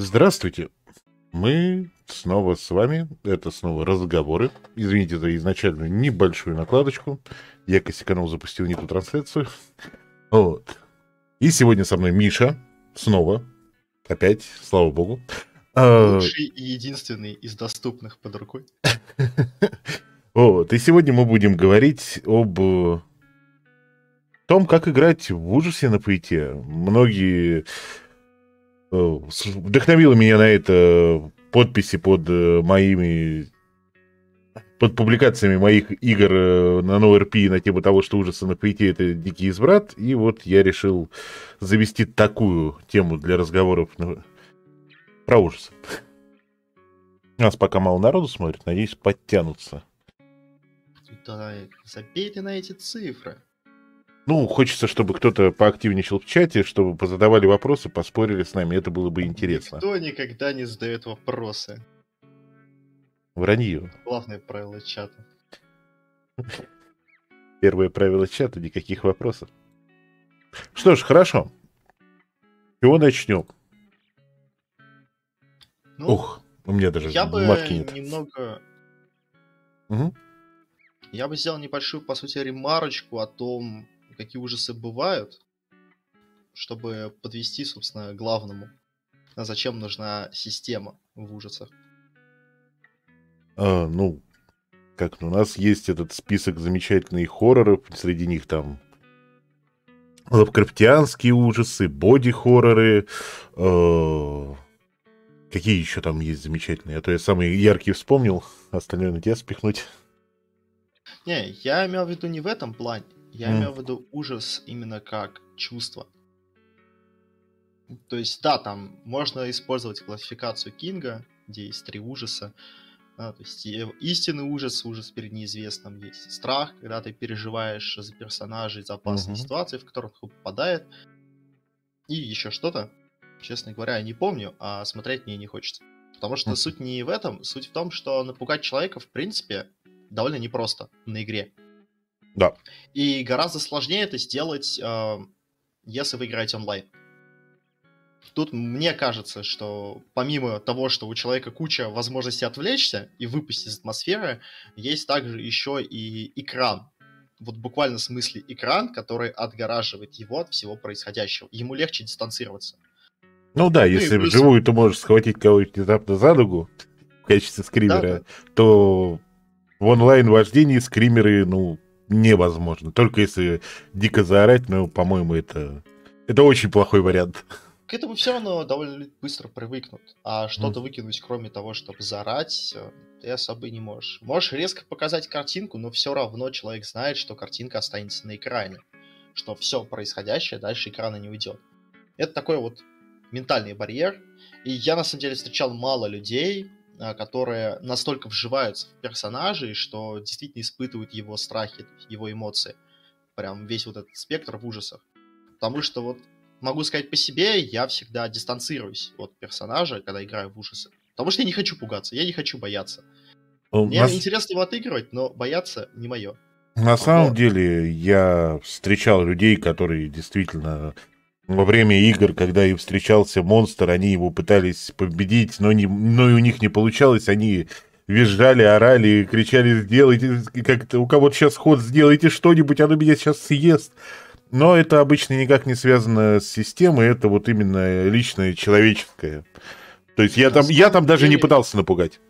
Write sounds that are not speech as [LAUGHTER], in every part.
Здравствуйте. Мы снова с вами. Это снова разговоры. Извините за изначальную небольшую накладочку. Я косяканул, запустил не ту трансляцию. Вот. И сегодня со мной Миша. Снова. Опять, слава богу. А, Лучший и единственный из доступных под рукой. [LAUGHS] Вот. И сегодня мы будем говорить об э, том, как играть в ужасе на ПИТе. Многие Э, вдохновило меня на это подписи под э, моими под публикациями моих игр э, на NoRP на тему того, что ужасы на ПИТ это дикий избрат. И вот я решил завести такую тему для разговоров на... про ужасы. Нас пока мало народу смотрит, надеюсь, подтянутся. Да, забей на эти цифры. Ну, хочется, чтобы кто-то поактивничал в чате, чтобы позадавали вопросы, поспорили с нами. Это было бы интересно. Никто никогда не задает вопросы. Вранье. Главное правило чата. Первое правило чата — никаких вопросов. Что ж, хорошо. чего начнем? Ну, Ух, у меня даже я бы нет. немного... Угу. Я бы сделал небольшую, по сути, ремарочку о том, какие ужасы бывают, чтобы подвести, собственно, к главному. А зачем нужна система в ужасах? А, ну, как у нас есть этот список замечательных хорроров, среди них там лавкрафтианские ужасы, боди-хорроры, э, какие еще там есть замечательные, а то я самые яркие вспомнил, остальное на тебя спихнуть. Не, я имел в виду не в этом плане. Я mm. имею в виду ужас именно как чувство. То есть, да, там можно использовать классификацию Кинга, где есть три ужаса. Да, то есть истинный ужас, ужас перед неизвестным, есть страх, когда ты переживаешь за персонажей, за опасные mm-hmm. ситуации, в которых он попадает. И еще что-то, честно говоря, я не помню, а смотреть мне не хочется. Потому что mm-hmm. суть не в этом, суть в том, что напугать человека, в принципе, довольно непросто на игре. Да. И гораздо сложнее это сделать, э, если вы играете онлайн. Тут мне кажется, что помимо того, что у человека куча возможностей отвлечься и выпустить из атмосферы, есть также еще и экран. Вот буквально в смысле экран, который отгораживает его от всего происходящего. Ему легче дистанцироваться. Ну да, ну если плюс... вживую ты можешь схватить кого-нибудь внезапно за ногу в качестве скримера, да, да. то в онлайн-вождении скримеры, ну, невозможно. Только если дико заорать, но, по-моему, это, это очень плохой вариант. К этому все равно довольно быстро привыкнут. А что-то mm. выкинуть, кроме того, чтобы заорать, ты особо не можешь. Можешь резко показать картинку, но все равно человек знает, что картинка останется на экране. Что все происходящее дальше экрана не уйдет. Это такой вот ментальный барьер. И я, на самом деле, встречал мало людей, которые настолько вживаются в персонажей, что действительно испытывают его страхи, его эмоции. Прям весь вот этот спектр в ужасах. Потому что вот могу сказать по себе, я всегда дистанцируюсь от персонажа, когда играю в ужасы. Потому что я не хочу пугаться, я не хочу бояться. У Мне нас... интересно его отыгрывать, но бояться не мое. На самом деле, я встречал людей, которые действительно во время игр, когда им встречался монстр, они его пытались победить, но, не, но и у них не получалось, они визжали, орали, кричали, сделайте, как-то у кого-то сейчас ход, сделайте что-нибудь, оно меня сейчас съест. Но это обычно никак не связано с системой, это вот именно личное, человеческое. То есть я там, я там даже деле, не пытался напугать.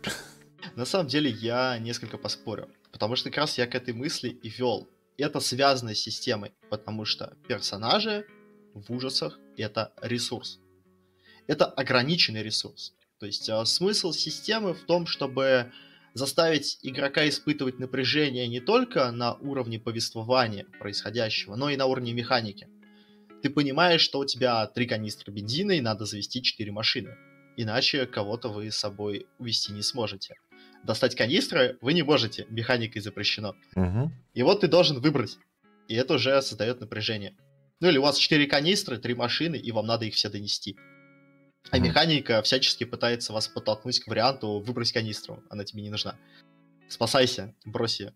На самом деле я несколько поспорю, потому что как раз я к этой мысли и вел. Это связано с системой, потому что персонажи в ужасах это ресурс. Это ограниченный ресурс. То есть э, смысл системы в том, чтобы заставить игрока испытывать напряжение не только на уровне повествования происходящего, но и на уровне механики. Ты понимаешь, что у тебя три канистры бензина и надо завести четыре машины. Иначе кого-то вы с собой увести не сможете. Достать канистры вы не можете, механикой запрещено. Угу. И вот ты должен выбрать. И это уже создает напряжение. Ну или у вас 4 канистры, 3 машины, и вам надо их все донести. А mm. механика всячески пытается вас подтолкнуть к варианту выбрать канистру, она тебе не нужна. Спасайся, брось ее.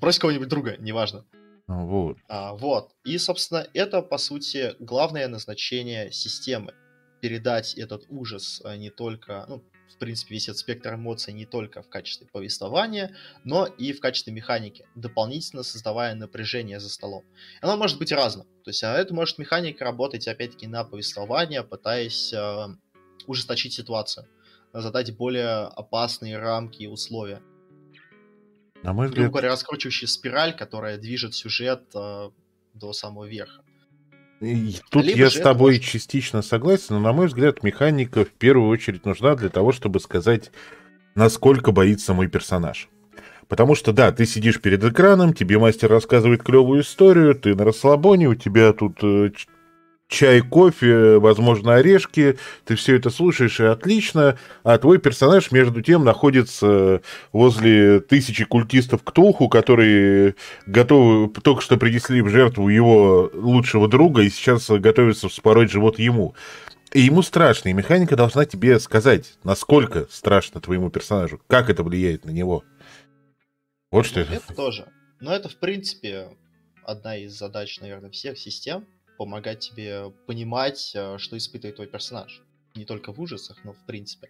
Брось кого-нибудь друга, неважно. Вот. А, вот. И, собственно, это, по сути, главное назначение системы. передать этот ужас а, не только, ну, в принципе, весь этот спектр эмоций не только в качестве повествования, но и в качестве механики, дополнительно создавая напряжение за столом. Оно может быть разным. То есть, а это может механика работать, опять-таки, на повествование, пытаясь э, ужесточить ситуацию, задать более опасные рамки и условия. На мой взгляд... Грубо говоря, раскручивающая спираль, которая движет сюжет э, до самого верха. И тут Либо я с тобой может... частично согласен, но, на мой взгляд, механика в первую очередь нужна для того, чтобы сказать, насколько боится мой персонаж. Потому что, да, ты сидишь перед экраном, тебе мастер рассказывает клевую историю, ты на расслабоне, у тебя тут э, чай, кофе, возможно, орешки, ты все это слушаешь, и отлично, а твой персонаж, между тем, находится возле тысячи культистов Ктулху, которые готовы, только что принесли в жертву его лучшего друга, и сейчас готовятся вспороть живот ему. И ему страшно, и механика должна тебе сказать, насколько страшно твоему персонажу, как это влияет на него. Вот что это. Это тоже. Но это, в принципе, одна из задач, наверное, всех систем, помогать тебе понимать, э, что испытывает твой персонаж. Не только в ужасах, но в принципе.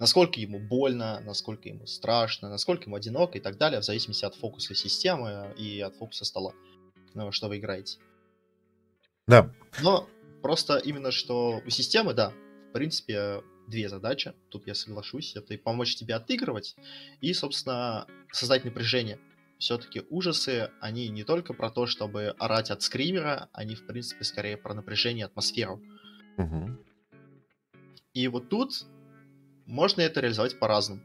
Насколько ему больно, насколько ему страшно, насколько ему одиноко и так далее, в зависимости от фокуса системы и от фокуса стола, ну, что вы играете. Да. Но просто именно что у системы, да, в принципе, две задачи, тут я соглашусь, это и помочь тебе отыгрывать, и, собственно, создать напряжение все-таки ужасы, они не только про то, чтобы орать от скримера, они, в принципе, скорее про напряжение, атмосферу. Угу. И вот тут можно это реализовать по-разному.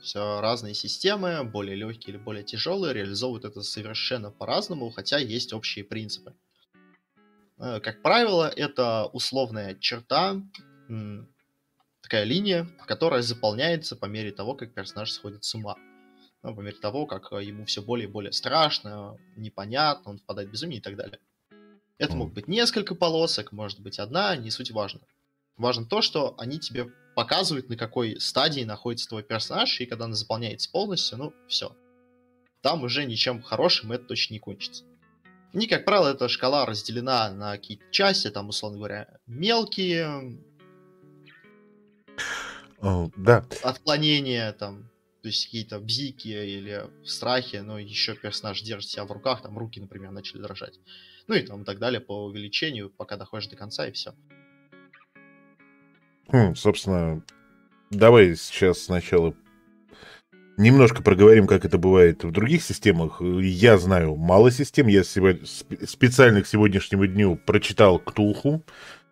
Все разные системы, более легкие или более тяжелые, реализовывают это совершенно по-разному, хотя есть общие принципы. Э, как правило, это условная черта, такая линия, которая заполняется по мере того, как персонаж сходит с ума ну, по мере того, как э, ему все более и более страшно, непонятно, он впадает в безумие и так далее. Это могут быть несколько полосок, может быть одна, не суть важно. Важно то, что они тебе показывают, на какой стадии находится твой персонаж, и когда она заполняется полностью, ну, все. Там уже ничем хорошим это точно не кончится. И, как правило, эта шкала разделена на какие-то части, там, условно говоря, мелкие, oh, да. отклонения, там, то есть какие-то бзики или в страхе, но еще персонаж держит себя в руках, там руки, например, начали дрожать. Ну и там так далее по увеличению, пока доходишь до конца и все. Хм, собственно, давай сейчас сначала немножко проговорим, как это бывает в других системах. Я знаю мало систем, я сегодня, специально к сегодняшнему дню прочитал Ктулху,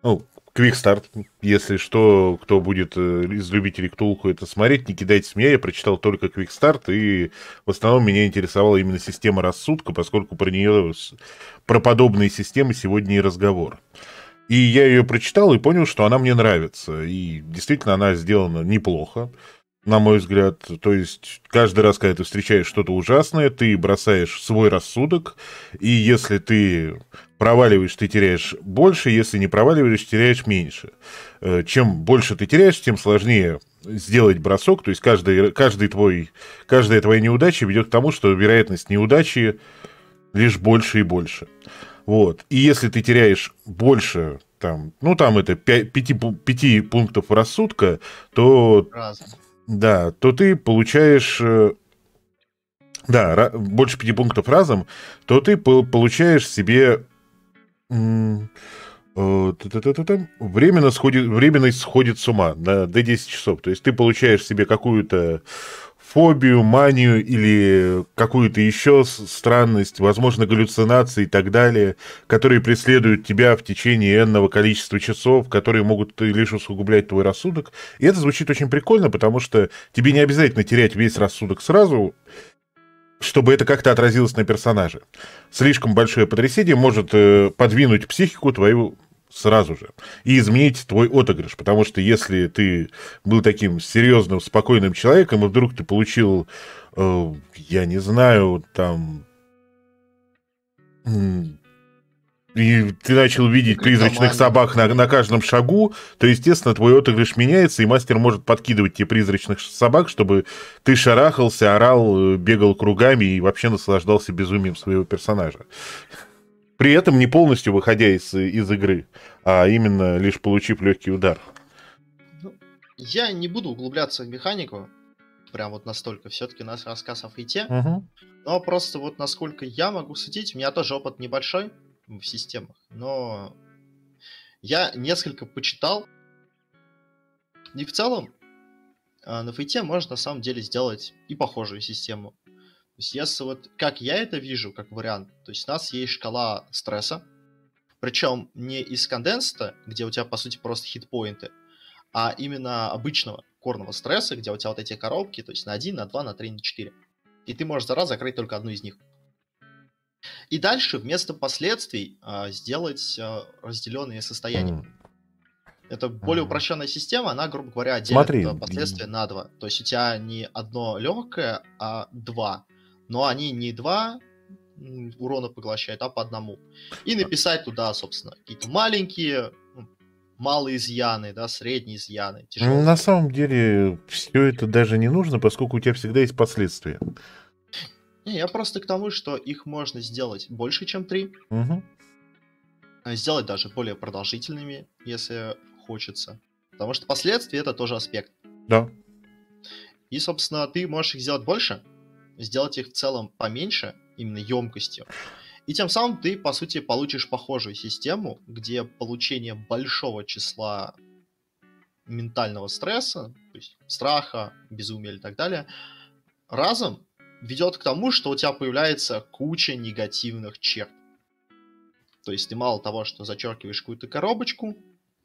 ну, Квикстарт, если что, кто будет э, из любителей Ктулху это смотреть, не кидайте меня, я прочитал только Квикстарт, и в основном меня интересовала именно система рассудка, поскольку про нее, про подобные системы сегодня и разговор. И я ее прочитал и понял, что она мне нравится, и действительно она сделана неплохо на мой взгляд. То есть каждый раз, когда ты встречаешь что-то ужасное, ты бросаешь свой рассудок, и если ты проваливаешь, ты теряешь больше, если не проваливаешь, теряешь меньше. Э, чем больше ты теряешь, тем сложнее сделать бросок, то есть каждый, каждый твой, каждая твоя неудача ведет к тому, что вероятность неудачи лишь больше и больше. Вот. И если ты теряешь больше, там, ну там это 5, 5, 5 пунктов рассудка, то Разум. Да, то ты получаешь... Э, да, больше пяти пунктов разом, то ты получаешь себе э, временно сходит, временно сходит с ума на до 10 часов. То есть ты получаешь себе какую-то фобию, манию или какую-то еще странность, возможно, галлюцинации и так далее, которые преследуют тебя в течение энного количества часов, которые могут лишь усугублять твой рассудок. И это звучит очень прикольно, потому что тебе не обязательно терять весь рассудок сразу, чтобы это как-то отразилось на персонаже. Слишком большое потрясение может э, подвинуть психику твою сразу же и изменить твой отыгрыш. Потому что если ты был таким серьезным, спокойным человеком, и вдруг ты получил, э, я не знаю, там... И ты начал видеть призрачных собак на, на каждом шагу, то, естественно, твой отыгрыш меняется, и мастер может подкидывать тебе призрачных собак, чтобы ты шарахался, орал, э, бегал кругами и вообще наслаждался безумием своего персонажа. При этом не полностью выходя из, из игры, а именно лишь получив легкий удар. Ну, я не буду углубляться в механику, прям вот настолько. Все-таки нас рассказ о фейте. Угу. Но просто вот насколько я могу судить, у меня тоже опыт небольшой в системах, но я несколько почитал. И в целом а, на фейте можно на самом деле сделать и похожую систему. То есть если вот как я это вижу, как вариант, то есть у нас есть шкала стресса, причем не из конденста, где у тебя по сути просто хитпоинты, а именно обычного корного стресса, где у тебя вот эти коробки, то есть на 1, на 2, на 3, на 4. И ты можешь за раз закрыть только одну из них. И дальше вместо последствий э, сделать э, разделенные состояния. Mm. Это более упрощенная система, она, грубо говоря, делит Смотри. последствия на два. То есть у тебя не одно легкое, а два. Но они не два урона поглощают, а по одному. И написать туда, собственно, какие-то маленькие, ну, малые изъяны, да, средние изъяны. Тяжелые. На самом деле все это даже не нужно, поскольку у тебя всегда есть последствия. Не, я просто к тому, что их можно сделать больше, чем три. Угу. Сделать даже более продолжительными, если хочется. Потому что последствия это тоже аспект. Да. И, собственно, ты можешь их сделать больше, сделать их в целом поменьше, именно емкостью. И тем самым ты, по сути, получишь похожую систему, где получение большого числа ментального стресса, то есть страха, безумия и так далее, разом ведет к тому, что у тебя появляется куча негативных черт. То есть ты мало того, что зачеркиваешь какую-то коробочку,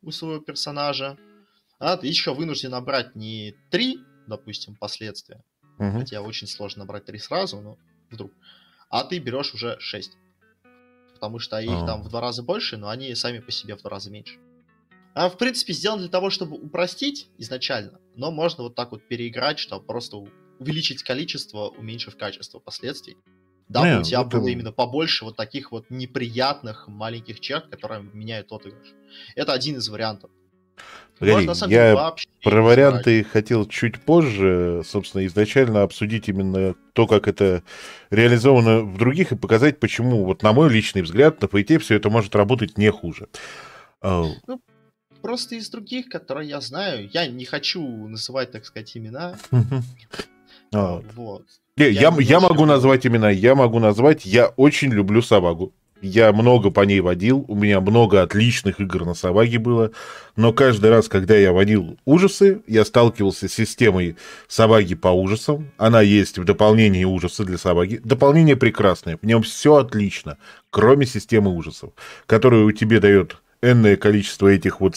у своего персонажа, а ты еще вынужден набрать не три, допустим, последствия, угу. хотя очень сложно набрать три сразу, но вдруг, а ты берешь уже шесть. Потому что их а. там в два раза больше, но они сами по себе в два раза меньше. А в принципе сделано для того, чтобы упростить изначально, но можно вот так вот переиграть, чтобы просто увеличить количество, уменьшив качество последствий. Дабы Не, у тебя это... было именно побольше вот таких вот неприятных маленьких черт, которые меняют отыгрыш. Это один из вариантов. Погоди, Можно, я про варианты брать. хотел чуть позже, собственно, изначально обсудить именно то, как это реализовано в других, и показать, почему, вот на мой личный взгляд, на PayT все это может работать не хуже. А, ну, просто из других, которые я знаю, я не хочу называть, так сказать, имена. А, вот. Я, я, я могу назвать имена, я могу назвать, я очень люблю Савагу. Я много по ней водил, у меня много отличных игр на Саваге было, но каждый раз, когда я водил ужасы, я сталкивался с системой Саваги по ужасам. Она есть в дополнении ужасы для Саваги. Дополнение прекрасное, в нем все отлично, кроме системы ужасов, которая у тебя дает энное количество этих вот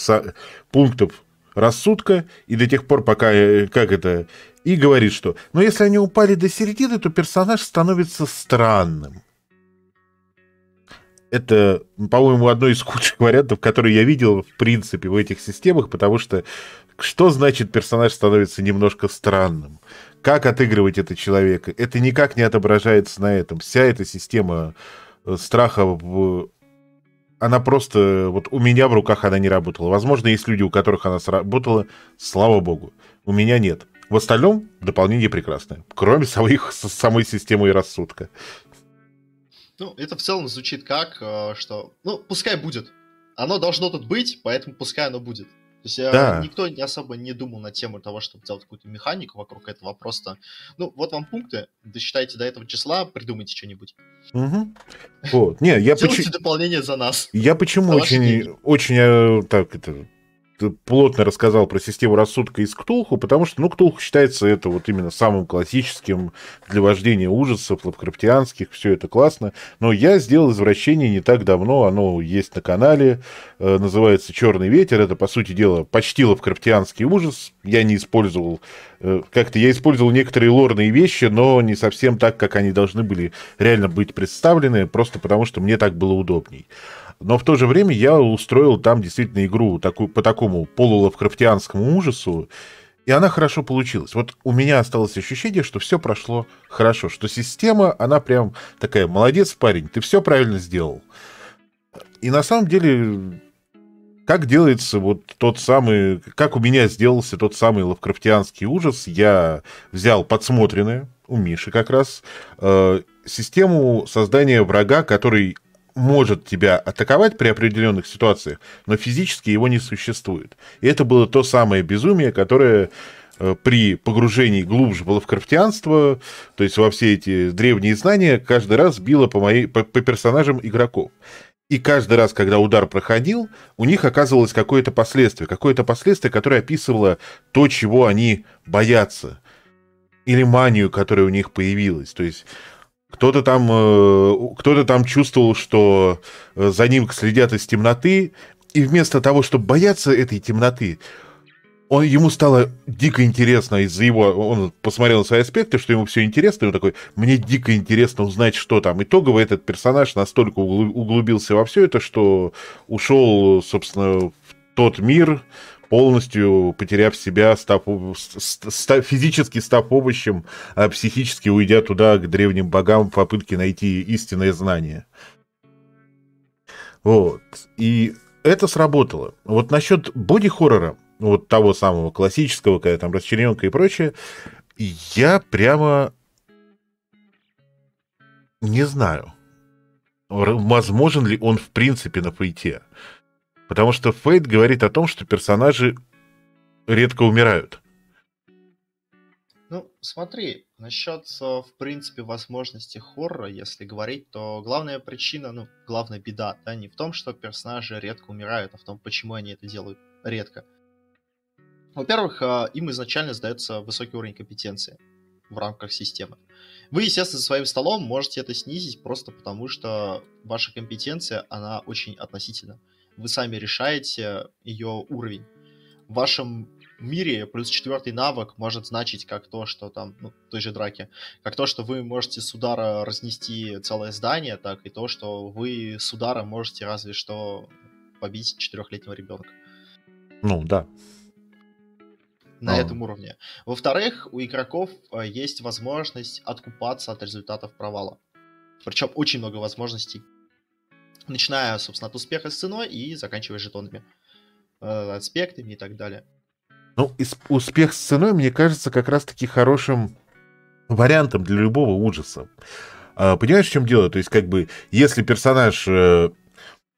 пунктов рассудка, и до тех пор, пока, э, как это, и говорит, что, но если они упали до середины, то персонаж становится странным. Это, по-моему, одно из худших [LAUGHS] вариантов, которые я видел, в принципе, в этих системах, потому что что значит персонаж становится немножко странным? Как отыгрывать это человека? Это никак не отображается на этом. Вся эта система э, страха в она просто, вот у меня в руках она не работала. Возможно, есть люди, у которых она сработала, слава богу. У меня нет. В остальном дополнение прекрасное, кроме [LAUGHS] своих, самой системы и рассудка. Ну, это в целом звучит как, э, что, ну, пускай будет. Оно должно тут быть, поэтому пускай оно будет. То есть э, да. никто не особо не думал на тему того, чтобы сделать какую-то механику вокруг этого. Просто, ну, вот вам пункты, досчитайте до этого числа, придумайте что-нибудь. Угу. Вот. Не, я почему... дополнение за нас. Я почему очень, очень, э, так, это, плотно рассказал про систему рассудка из Ктулху, потому что, ну, Ктулху считается это вот именно самым классическим для вождения ужасов, лавкрафтианских, все это классно. Но я сделал извращение не так давно, оно есть на канале, э, называется «Черный ветер». Это, по сути дела, почти лавкрафтианский ужас. Я не использовал, э, как-то я использовал некоторые лорные вещи, но не совсем так, как они должны были реально быть представлены, просто потому что мне так было удобней. Но в то же время я устроил там действительно игру такую, по такому полулавкрафтианскому ужасу, и она хорошо получилась. Вот у меня осталось ощущение, что все прошло хорошо, что система, она прям такая, молодец, парень, ты все правильно сделал. И на самом деле, как делается вот тот самый, как у меня сделался тот самый лавкрафтианский ужас, я взял подсмотренное у Миши как раз, э, систему создания врага, который может тебя атаковать при определенных ситуациях, но физически его не существует. И это было то самое безумие, которое э, при погружении глубже в лавкрафтианство, то есть во все эти древние знания, каждый раз било по, моей, по, по персонажам игроков. И каждый раз, когда удар проходил, у них оказывалось какое-то последствие, какое-то последствие, которое описывало то, чего они боятся, или манию, которая у них появилась. То есть кто-то там, э, кто-то там чувствовал, что э, за ним следят из темноты, и вместо того, чтобы бояться этой темноты, он, ему стало дико интересно из-за его... Он посмотрел на свои аспекты, что ему все интересно, и он такой, мне дико интересно узнать, что там. Итогово этот персонаж настолько углубился во все это, что ушел, собственно, в тот мир, полностью потеряв себя, став, став, физически став овощем, а психически уйдя туда, к древним богам, в попытке найти истинное знание. Вот. И это сработало. Вот насчет боди-хоррора, вот того самого классического, когда там расчлененка и прочее, я прямо не знаю, возможен ли он в принципе на плите. Потому что Фейт говорит о том, что персонажи редко умирают. Ну, смотри, насчет, э, в принципе, возможности хоррора, если говорить, то главная причина, ну, главная беда, да, не в том, что персонажи редко умирают, а в том, почему они это делают редко. Во-первых, э, им изначально сдается высокий уровень компетенции в рамках системы. Вы, естественно, за своим столом можете это снизить просто потому, что ваша компетенция, она очень относительна вы сами решаете ее уровень. В вашем мире плюс четвертый навык может значить как то, что там, ну, в той же драке, как то, что вы можете с удара разнести целое здание, так и то, что вы с удара можете разве что побить четырехлетнего ребенка. Ну, да. На а. этом уровне. Во-вторых, у игроков э, есть возможность откупаться от результатов провала. Причем очень много возможностей начиная, собственно, от успеха с ценой и заканчивая жетонами, э, аспектами и так далее. Ну, успех с ценой, мне кажется, как раз-таки хорошим вариантом для любого ужаса. А, понимаешь, в чем дело? То есть, как бы, если персонаж э,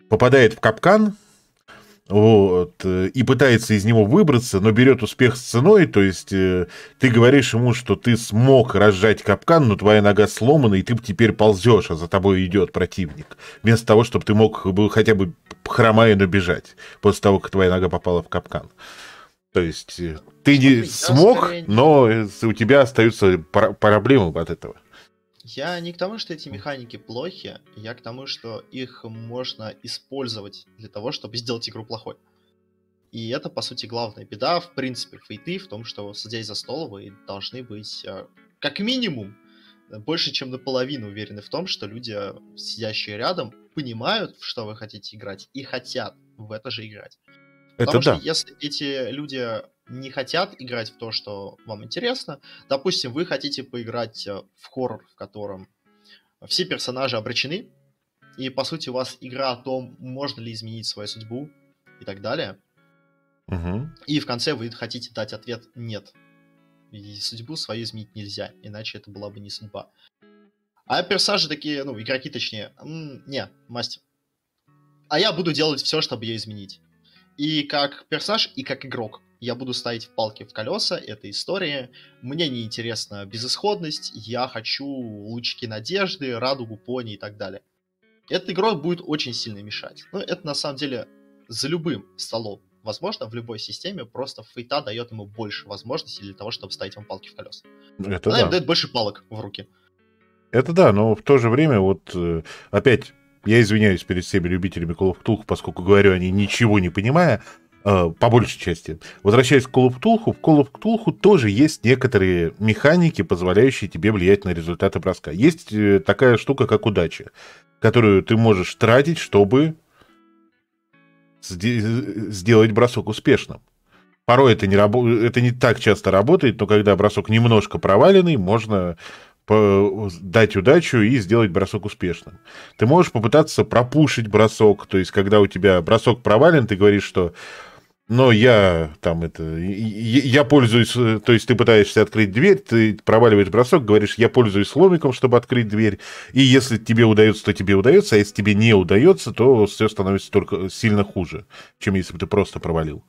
попадает в капкан, вот, э, и пытается из него выбраться, но берет успех с ценой, то есть э, ты говоришь ему, что ты смог разжать капкан, но твоя нога сломана, и ты теперь ползешь, а за тобой идет противник, вместо того, чтобы ты мог хотя бы хромая, но бежать, после того, как твоя нога попала в капкан. То есть э, ты не смог, но у тебя остаются проблемы от этого. Я не к тому, что эти механики плохи, я к тому, что их можно использовать для того, чтобы сделать игру плохой. И это, по сути, главная беда, в принципе, фейты в том, что, садясь за стол, вы должны быть, э, как минимум, больше, чем наполовину уверены в том, что люди, сидящие рядом, понимают, в что вы хотите играть, и хотят в это же играть. Это Потому да. что если эти люди не хотят играть в то, что вам интересно. Допустим, вы хотите поиграть э, в хоррор, в котором все персонажи обречены, и, по сути, у вас игра о том, можно ли изменить свою судьбу и так далее. Угу. И в конце вы хотите дать ответ «нет». И судьбу свою изменить нельзя, иначе это была бы не судьба. А персонажи такие, ну, игроки точнее, не, мастер. А я буду делать все, чтобы ее изменить. И как персонаж, и как игрок я буду ставить палки в колеса этой истории. Мне не интересна безысходность, я хочу лучики надежды, радугу пони и так далее. Этот игрок будет очень сильно мешать. Но это на самом деле за любым столом возможно, в любой системе, просто фейта дает ему больше возможностей для того, чтобы ставить вам палки в колеса. Это Она да. им дает больше палок в руки. Это да, но в то же время, вот э, опять, я извиняюсь перед всеми любителями Call of Cthulhu, поскольку говорю они ничего не понимая, по большей части. Возвращаясь к Call of Cthulhu, в Call of Cthulhu тоже есть некоторые механики, позволяющие тебе влиять на результаты броска. Есть э, такая штука, как удача, которую ты можешь тратить, чтобы сделать бросок успешным. Порой это не, рабо... это не так часто работает, но когда бросок немножко проваленный, можно дать удачу и сделать бросок успешным. Ты можешь попытаться пропушить бросок, то есть когда у тебя бросок провален, ты говоришь, что но я там это... Я пользуюсь... Э, то есть ты пытаешься открыть дверь, ты проваливаешь бросок, говоришь, я пользуюсь ломиком, чтобы открыть дверь. И если тебе удается, то тебе удается, а если тебе не удается, то все становится только сильно хуже, чем если бы ты просто провалил.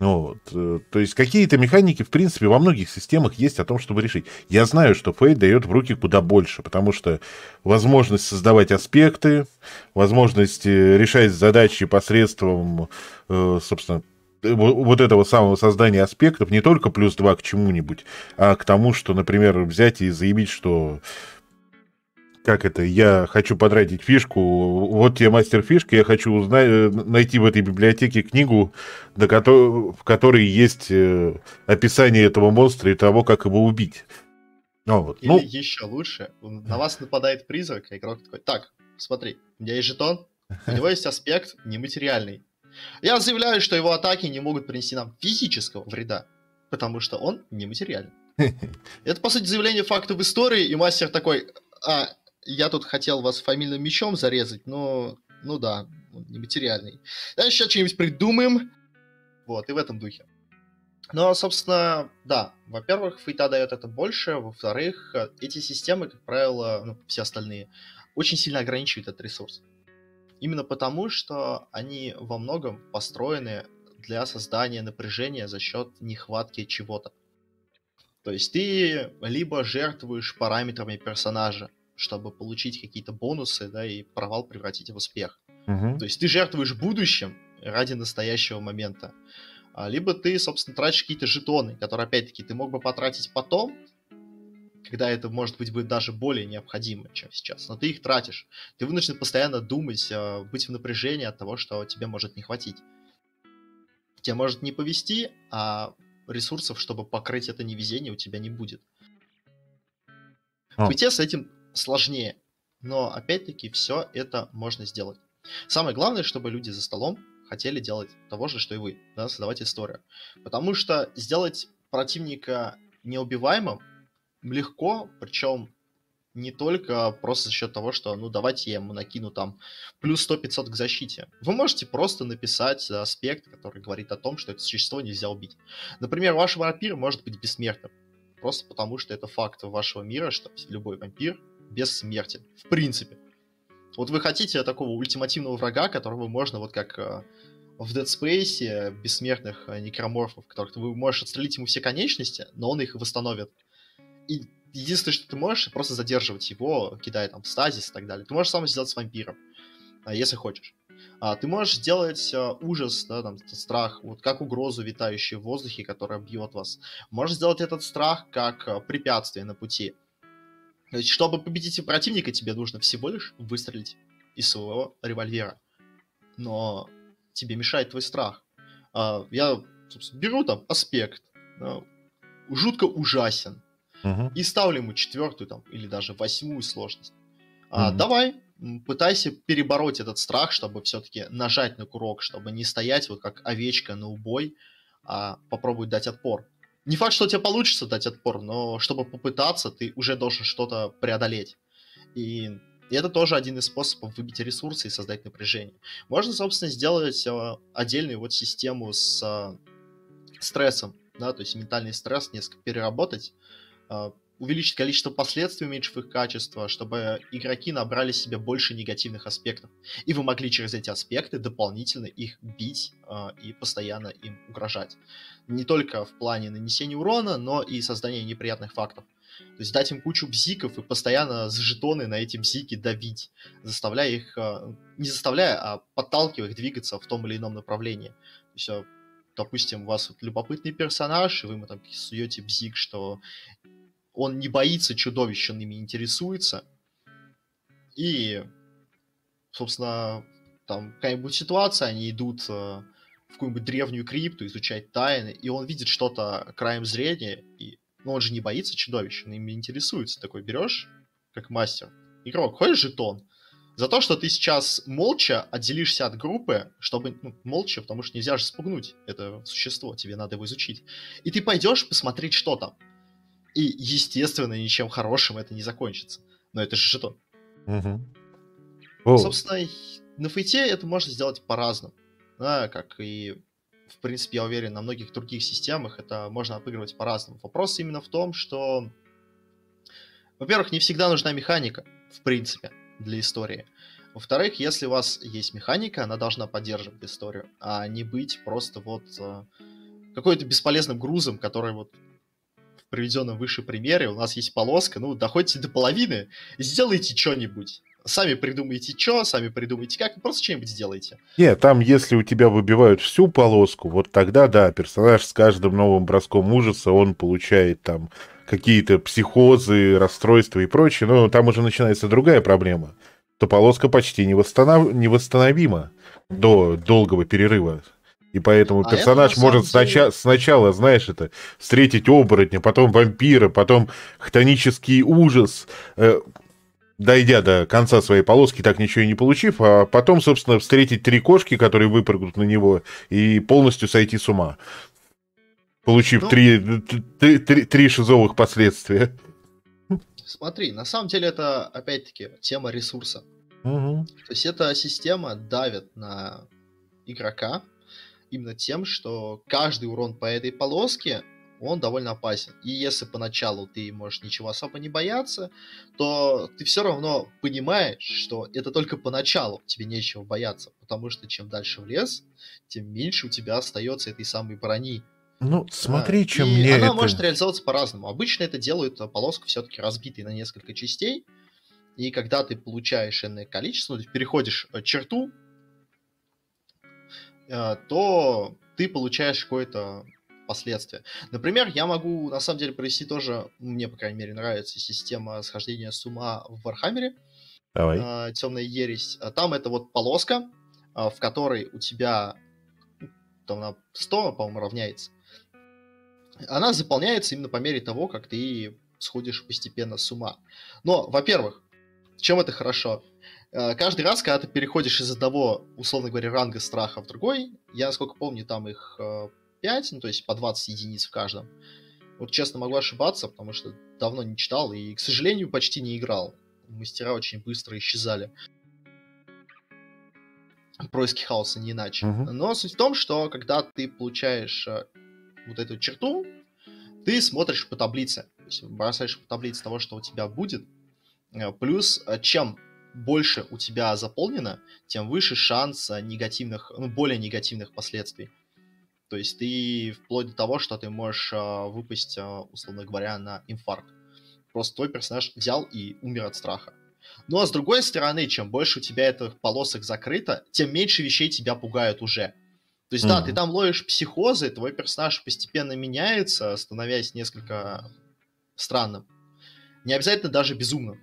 Ну вот. Э, то есть какие-то механики, в принципе, во многих системах есть о том, чтобы решить. Я знаю, что Fate дает в руки куда больше, потому что возможность создавать аспекты, возможность э, решать задачи посредством, собственно, вот этого самого создания аспектов не только плюс два к чему-нибудь, а к тому, что, например, взять и заявить, что как это, я хочу потратить фишку, вот тебе мастер фишки, я хочу узнать, найти в этой библиотеке книгу, до которой, в которой есть э, описание этого монстра и того, как его убить. Ну, вот. Или ну... еще лучше, на вас нападает призрак, и игрок такой, так, смотри, у меня есть жетон, у него есть аспект нематериальный, я заявляю, что его атаки не могут принести нам физического вреда, потому что он нематериален. [LAUGHS] Это, по сути, заявление факта в истории, и мастер такой, а, я тут хотел вас фамильным мечом зарезать, но, ну да, он нематериальный. Да, сейчас что-нибудь придумаем. Вот, и в этом духе. Но, собственно, да, во-первых, фейта дает это больше, во-вторых, эти системы, как правило, ну, все остальные, очень сильно ограничивают этот ресурс. Именно потому, что они во многом построены для создания напряжения за счет нехватки чего-то. То есть ты либо жертвуешь параметрами персонажа, чтобы получить какие-то бонусы, да, и провал превратить в успех. Угу. То есть ты жертвуешь будущим ради настоящего момента. А, либо ты, собственно, тратишь какие-то жетоны, которые, опять-таки, ты мог бы потратить потом, когда это, может быть, будет даже более необходимо, чем сейчас. Но ты их тратишь. Ты вынужден постоянно думать, а, быть в напряжении от того, что тебе может не хватить. Тебе может не повезти, а ресурсов, чтобы покрыть это невезение, у тебя не будет. В с этим сложнее. Но, опять-таки, все это можно сделать. Самое главное, чтобы люди за столом хотели делать того же, что и вы, да, создавать историю. Потому что сделать противника неубиваемым легко, причем не только просто за счет того, что, ну, давайте я ему накину там плюс 100-500 к защите. Вы можете просто написать аспект, который говорит о том, что это существо нельзя убить. Например, ваш вампир может быть бессмертным. Просто потому, что это факт вашего мира, что любой вампир бессмертен. В принципе. Вот вы хотите такого ультимативного врага, которого можно вот как э, в Dead Space бессмертных э, некроморфов, которых вы можешь отстрелить ему все конечности, но он их восстановит и единственное, что ты можешь, просто задерживать его, кидая там стазис и так далее. Ты можешь сам сделать с вампиром, а, если хочешь. А, ты можешь сделать а, ужас, да, там, страх, вот как угрозу, витающую в воздухе, которая бьет вас. Можешь сделать этот страх как а, препятствие на пути. То есть, чтобы победить противника, тебе нужно всего лишь выстрелить из своего револьвера. Но тебе мешает твой страх. А, я, беру там аспект. Да, жутко ужасен угу. и ставлю ему четвертую там или даже восьмую сложность. А, Давай, пытайся перебороть этот страх, чтобы все-таки нажать на курок, чтобы не стоять вот как овечка на убой, а попробовать дать отпор. Не факт, что у тебя получится дать отпор, но чтобы попытаться, ты уже должен что-то преодолеть. И это тоже один из способов выбить ресурсы и создать напряжение. Можно, собственно, сделать э, отдельную вот систему с э, стрессом, да, то есть ментальный стресс несколько переработать, увеличить количество последствий, уменьшив их качество, чтобы игроки набрали себе больше негативных аспектов. И вы могли через эти аспекты дополнительно их бить э, и постоянно им угрожать. Не только в плане нанесения урона, но и создания неприятных фактов. То есть дать им кучу бзиков и постоянно с жетоны на эти бзики давить, заставляя их, э, не заставляя, а подталкивая их двигаться в том или ином направлении. То есть, допустим, у вас вот любопытный персонаж, и вы ему там суете бзик, что он не боится чудовищ, он ими интересуется. И, собственно, там какая-нибудь ситуация, они идут э, в какую-нибудь древнюю крипту, изучать тайны, и он видит что-то краем зрения, и ну, он же не боится чудовищ, он ими интересуется. Такой берешь, как мастер, игрок, хочешь жетон? За то, что ты сейчас молча отделишься от группы, чтобы, ну, молча, потому что нельзя же спугнуть это существо, тебе надо его изучить. И ты пойдешь посмотреть, что там. И, естественно, ничем хорошим это не закончится. Но это же жетон. Угу. Собственно, на фейте это можно сделать по-разному. Да, как и в принципе, я уверен, на многих других системах это можно обыгрывать по-разному. Вопрос именно в том, что, во-первых, не всегда нужна механика, в принципе, для истории. Во-вторых, если у вас есть механика, она должна поддерживать историю, а не быть просто вот э, какой-то бесполезным грузом, который вот приведенном выше примере у нас есть полоска, ну, доходите до половины, сделайте что-нибудь. Сами придумайте что, сами придумайте как, просто что-нибудь сделайте. Нет, там, если у тебя выбивают всю полоску, вот тогда, да, персонаж с каждым новым броском ужаса, он получает там какие-то психозы, расстройства и прочее, но там уже начинается другая проблема, то полоска почти не невосстанов... невосстановима до долгого перерыва. И поэтому а персонаж это, может деле... сначала, сначала, знаешь, это встретить оборотня, потом вампира, потом хтонический ужас, э, дойдя до конца своей полоски, так ничего и не получив, а потом, собственно, встретить три кошки, которые выпрыгнут на него, и полностью сойти с ума. Получив ну, три, три, три, три шизовых последствия. Смотри, на самом деле это, опять-таки, тема ресурса. Угу. То есть эта система давит на игрока именно тем, что каждый урон по этой полоске он довольно опасен. И если поначалу ты можешь ничего особо не бояться, то ты все равно понимаешь, что это только поначалу тебе нечего бояться, потому что чем дальше в лес, тем меньше у тебя остается этой самой брони. Ну, смотри, да. чем и мне она это... может реализовываться по-разному. Обычно это делают э, полоску все-таки разбитой на несколько частей, и когда ты получаешь энное количество, ты переходишь э, черту, то ты получаешь какое-то последствия. Например, я могу на самом деле провести тоже, мне, по крайней мере, нравится система схождения с ума в Вархаммере. Давай. Э, Темная ересь. А там это вот полоска, э, в которой у тебя там на 100, по-моему, равняется. Она заполняется именно по мере того, как ты сходишь постепенно с ума. Но, во-первых, чем это хорошо? Э, каждый раз, когда ты переходишь из одного, условно говоря, ранга страха в другой, я, насколько помню, там их э, 5, ну, то есть по 20 единиц в каждом. Вот честно могу ошибаться, потому что давно не читал и, к сожалению, почти не играл. Мастера очень быстро исчезали. Происки хаоса не иначе. Uh-huh. Но суть в том, что когда ты получаешь э, вот эту черту, ты смотришь по таблице. То есть бросаешь по таблице того, что у тебя будет. Э, плюс, э, чем больше у тебя заполнено, тем выше шанс негативных, ну, более негативных последствий. То есть ты вплоть до того, что ты можешь э, выпасть, э, условно говоря, на инфаркт. Просто твой персонаж взял и умер от страха. Ну а с другой стороны, чем больше у тебя этих полосок закрыто, тем меньше вещей тебя пугают уже. То есть, mm-hmm. да, ты там ловишь психозы, твой персонаж постепенно меняется, становясь несколько странным. Не обязательно даже безумным.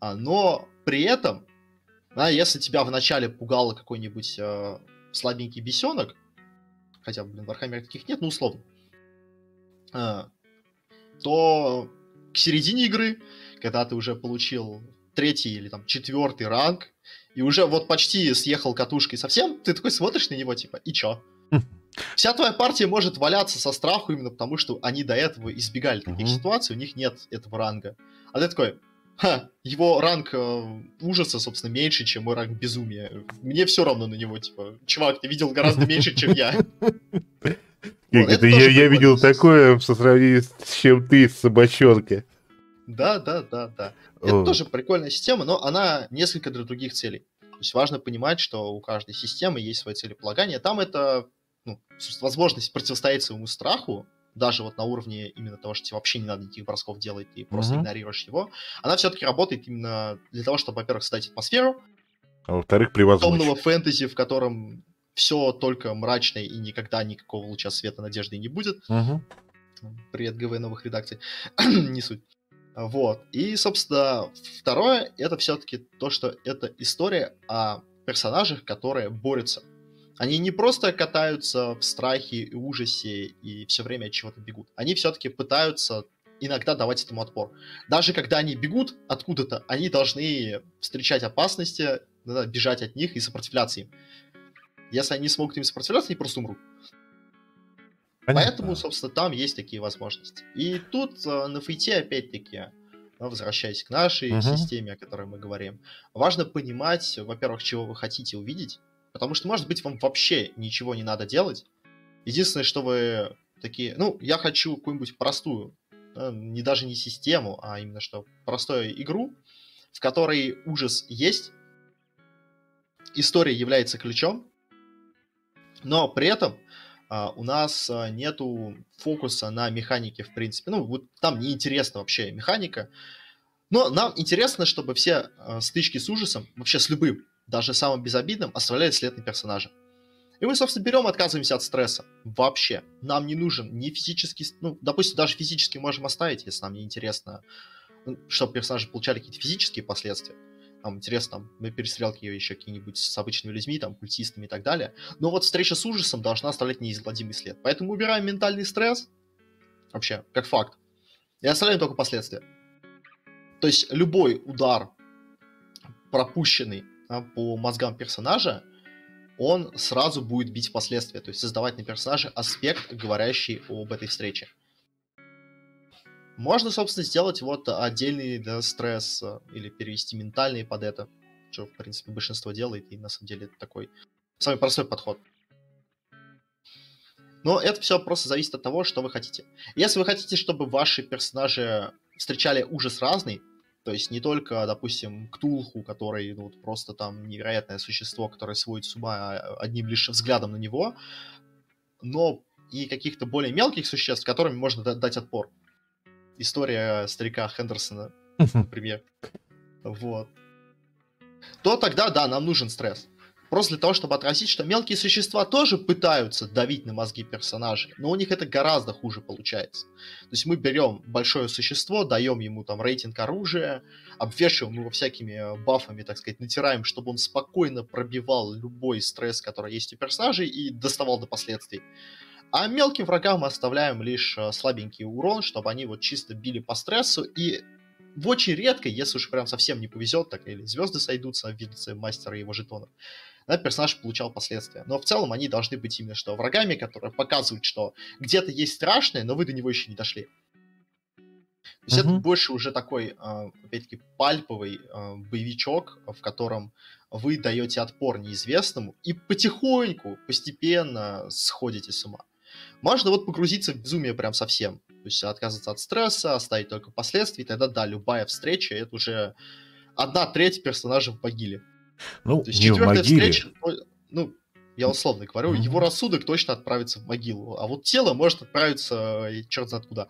А, но при этом, да, если тебя вначале пугало какой-нибудь э, слабенький бесенок, хотя, блин, в Warhammer таких нет, ну, условно, а, то к середине игры, когда ты уже получил третий или там четвертый ранг, и уже вот почти съехал катушкой совсем, ты такой смотришь на него, типа, и чё? Хм. Вся твоя партия может валяться со страху именно потому, что они до этого избегали таких ситуаций, у них нет этого ранга. А ты такой, Ха, его ранг э, ужаса, собственно, меньше, чем мой ранг безумия. Мне все равно на него, типа, чувак, ты видел гораздо меньше, чем я. [LAUGHS] это я, видел такое со сравнению с чем ты, собачонка. Да, да, да, да. Это тоже прикольная система, но она несколько для других целей. То есть важно понимать, что у каждой системы есть свои целеполагания. Там это ну, возможность противостоять своему страху, даже вот на уровне именно того, что тебе вообще не надо никаких бросков делать, ты просто mm-hmm. игнорируешь его, она все-таки работает именно для того, чтобы, во-первых, создать атмосферу, а во-вторых, превозмочь. Темного фэнтези, в котором все только мрачное и никогда никакого луча света надежды не будет. Угу. Привет, ГВ новых редакций. [CLEARS THROAT] не суть. Вот. И, собственно, второе, это все-таки то, что это история о персонажах, которые борются они не просто катаются в страхе и ужасе и все время от чего-то бегут. Они все-таки пытаются иногда давать этому отпор. Даже когда они бегут откуда-то, они должны встречать опасности, бежать от них и сопротивляться им. Если они смогут им сопротивляться, они просто умрут. Понятно. Поэтому, собственно, там есть такие возможности. И тут э, на фейте, опять-таки, возвращаясь к нашей uh-huh. системе, о которой мы говорим, важно понимать, во-первых, чего вы хотите увидеть, Потому что, может быть, вам вообще ничего не надо делать. Единственное, что вы такие, ну, я хочу какую-нибудь простую, не даже не систему, а именно что простую игру, в которой ужас есть, история является ключом, но при этом а, у нас а, нету фокуса на механике, в принципе. Ну, вот там неинтересна вообще механика. Но нам интересно, чтобы все а, стычки с ужасом, вообще с любым, даже самым безобидным, оставляли след на персонаже. И мы, собственно, берем, отказываемся от стресса. Вообще. Нам не нужен ни физический... Ну, допустим, даже физически можем оставить, если нам не интересно, чтобы персонажи получали какие-то физические последствия. Нам интересно, там, мы перестрелки еще какие-нибудь с обычными людьми, там, культистами и так далее. Но вот встреча с ужасом должна оставлять неизгладимый след. Поэтому убираем ментальный стресс, вообще, как факт, и оставляем только последствия. То есть любой удар, пропущенный по мозгам персонажа, он сразу будет бить последствия, то есть создавать на персонаже аспект, говорящий об этой встрече. Можно, собственно, сделать вот отдельный да, стресс э, или перевести ментальный под это, что, в принципе, большинство делает, и на самом деле это такой самый простой подход. Но это все просто зависит от того, что вы хотите. Если вы хотите, чтобы ваши персонажи встречали ужас разный, то есть не только, допустим, Ктулху, который ну, вот просто там невероятное существо, которое сводит с ума а, одним лишь взглядом на него, но и каких-то более мелких существ, которыми можно дать отпор. История старика Хендерсона, например. Вот. То тогда, да, нам нужен стресс. Просто для того, чтобы отразить, что мелкие существа тоже пытаются давить на мозги персонажей, но у них это гораздо хуже получается. То есть мы берем большое существо, даем ему там рейтинг оружия, обвешиваем его всякими э, бафами, так сказать, натираем, чтобы он спокойно пробивал любой стресс, который есть у персонажей и доставал до последствий. А мелким врагам мы оставляем лишь э, слабенький урон, чтобы они вот чисто били по стрессу и в очень редко, если уж прям совсем не повезет, так или звезды сойдутся в виде мастера и его жетонов, да, персонаж получал последствия. Но в целом они должны быть именно что врагами, которые показывают, что где-то есть страшное, но вы до него еще не дошли. То есть uh-huh. это больше уже такой, а, опять-таки, пальповый а, боевичок, в котором вы даете отпор неизвестному и потихоньку, постепенно сходите с ума. Можно вот погрузиться в безумие прям совсем. То есть отказаться от стресса, оставить только последствия, и тогда, да, любая встреча, это уже одна треть персонажа в могиле. Ну, То есть не в могиле. Встреча, ну, я условно говорю, mm-hmm. его рассудок точно отправится в могилу, а вот тело может отправиться э, черт знает куда.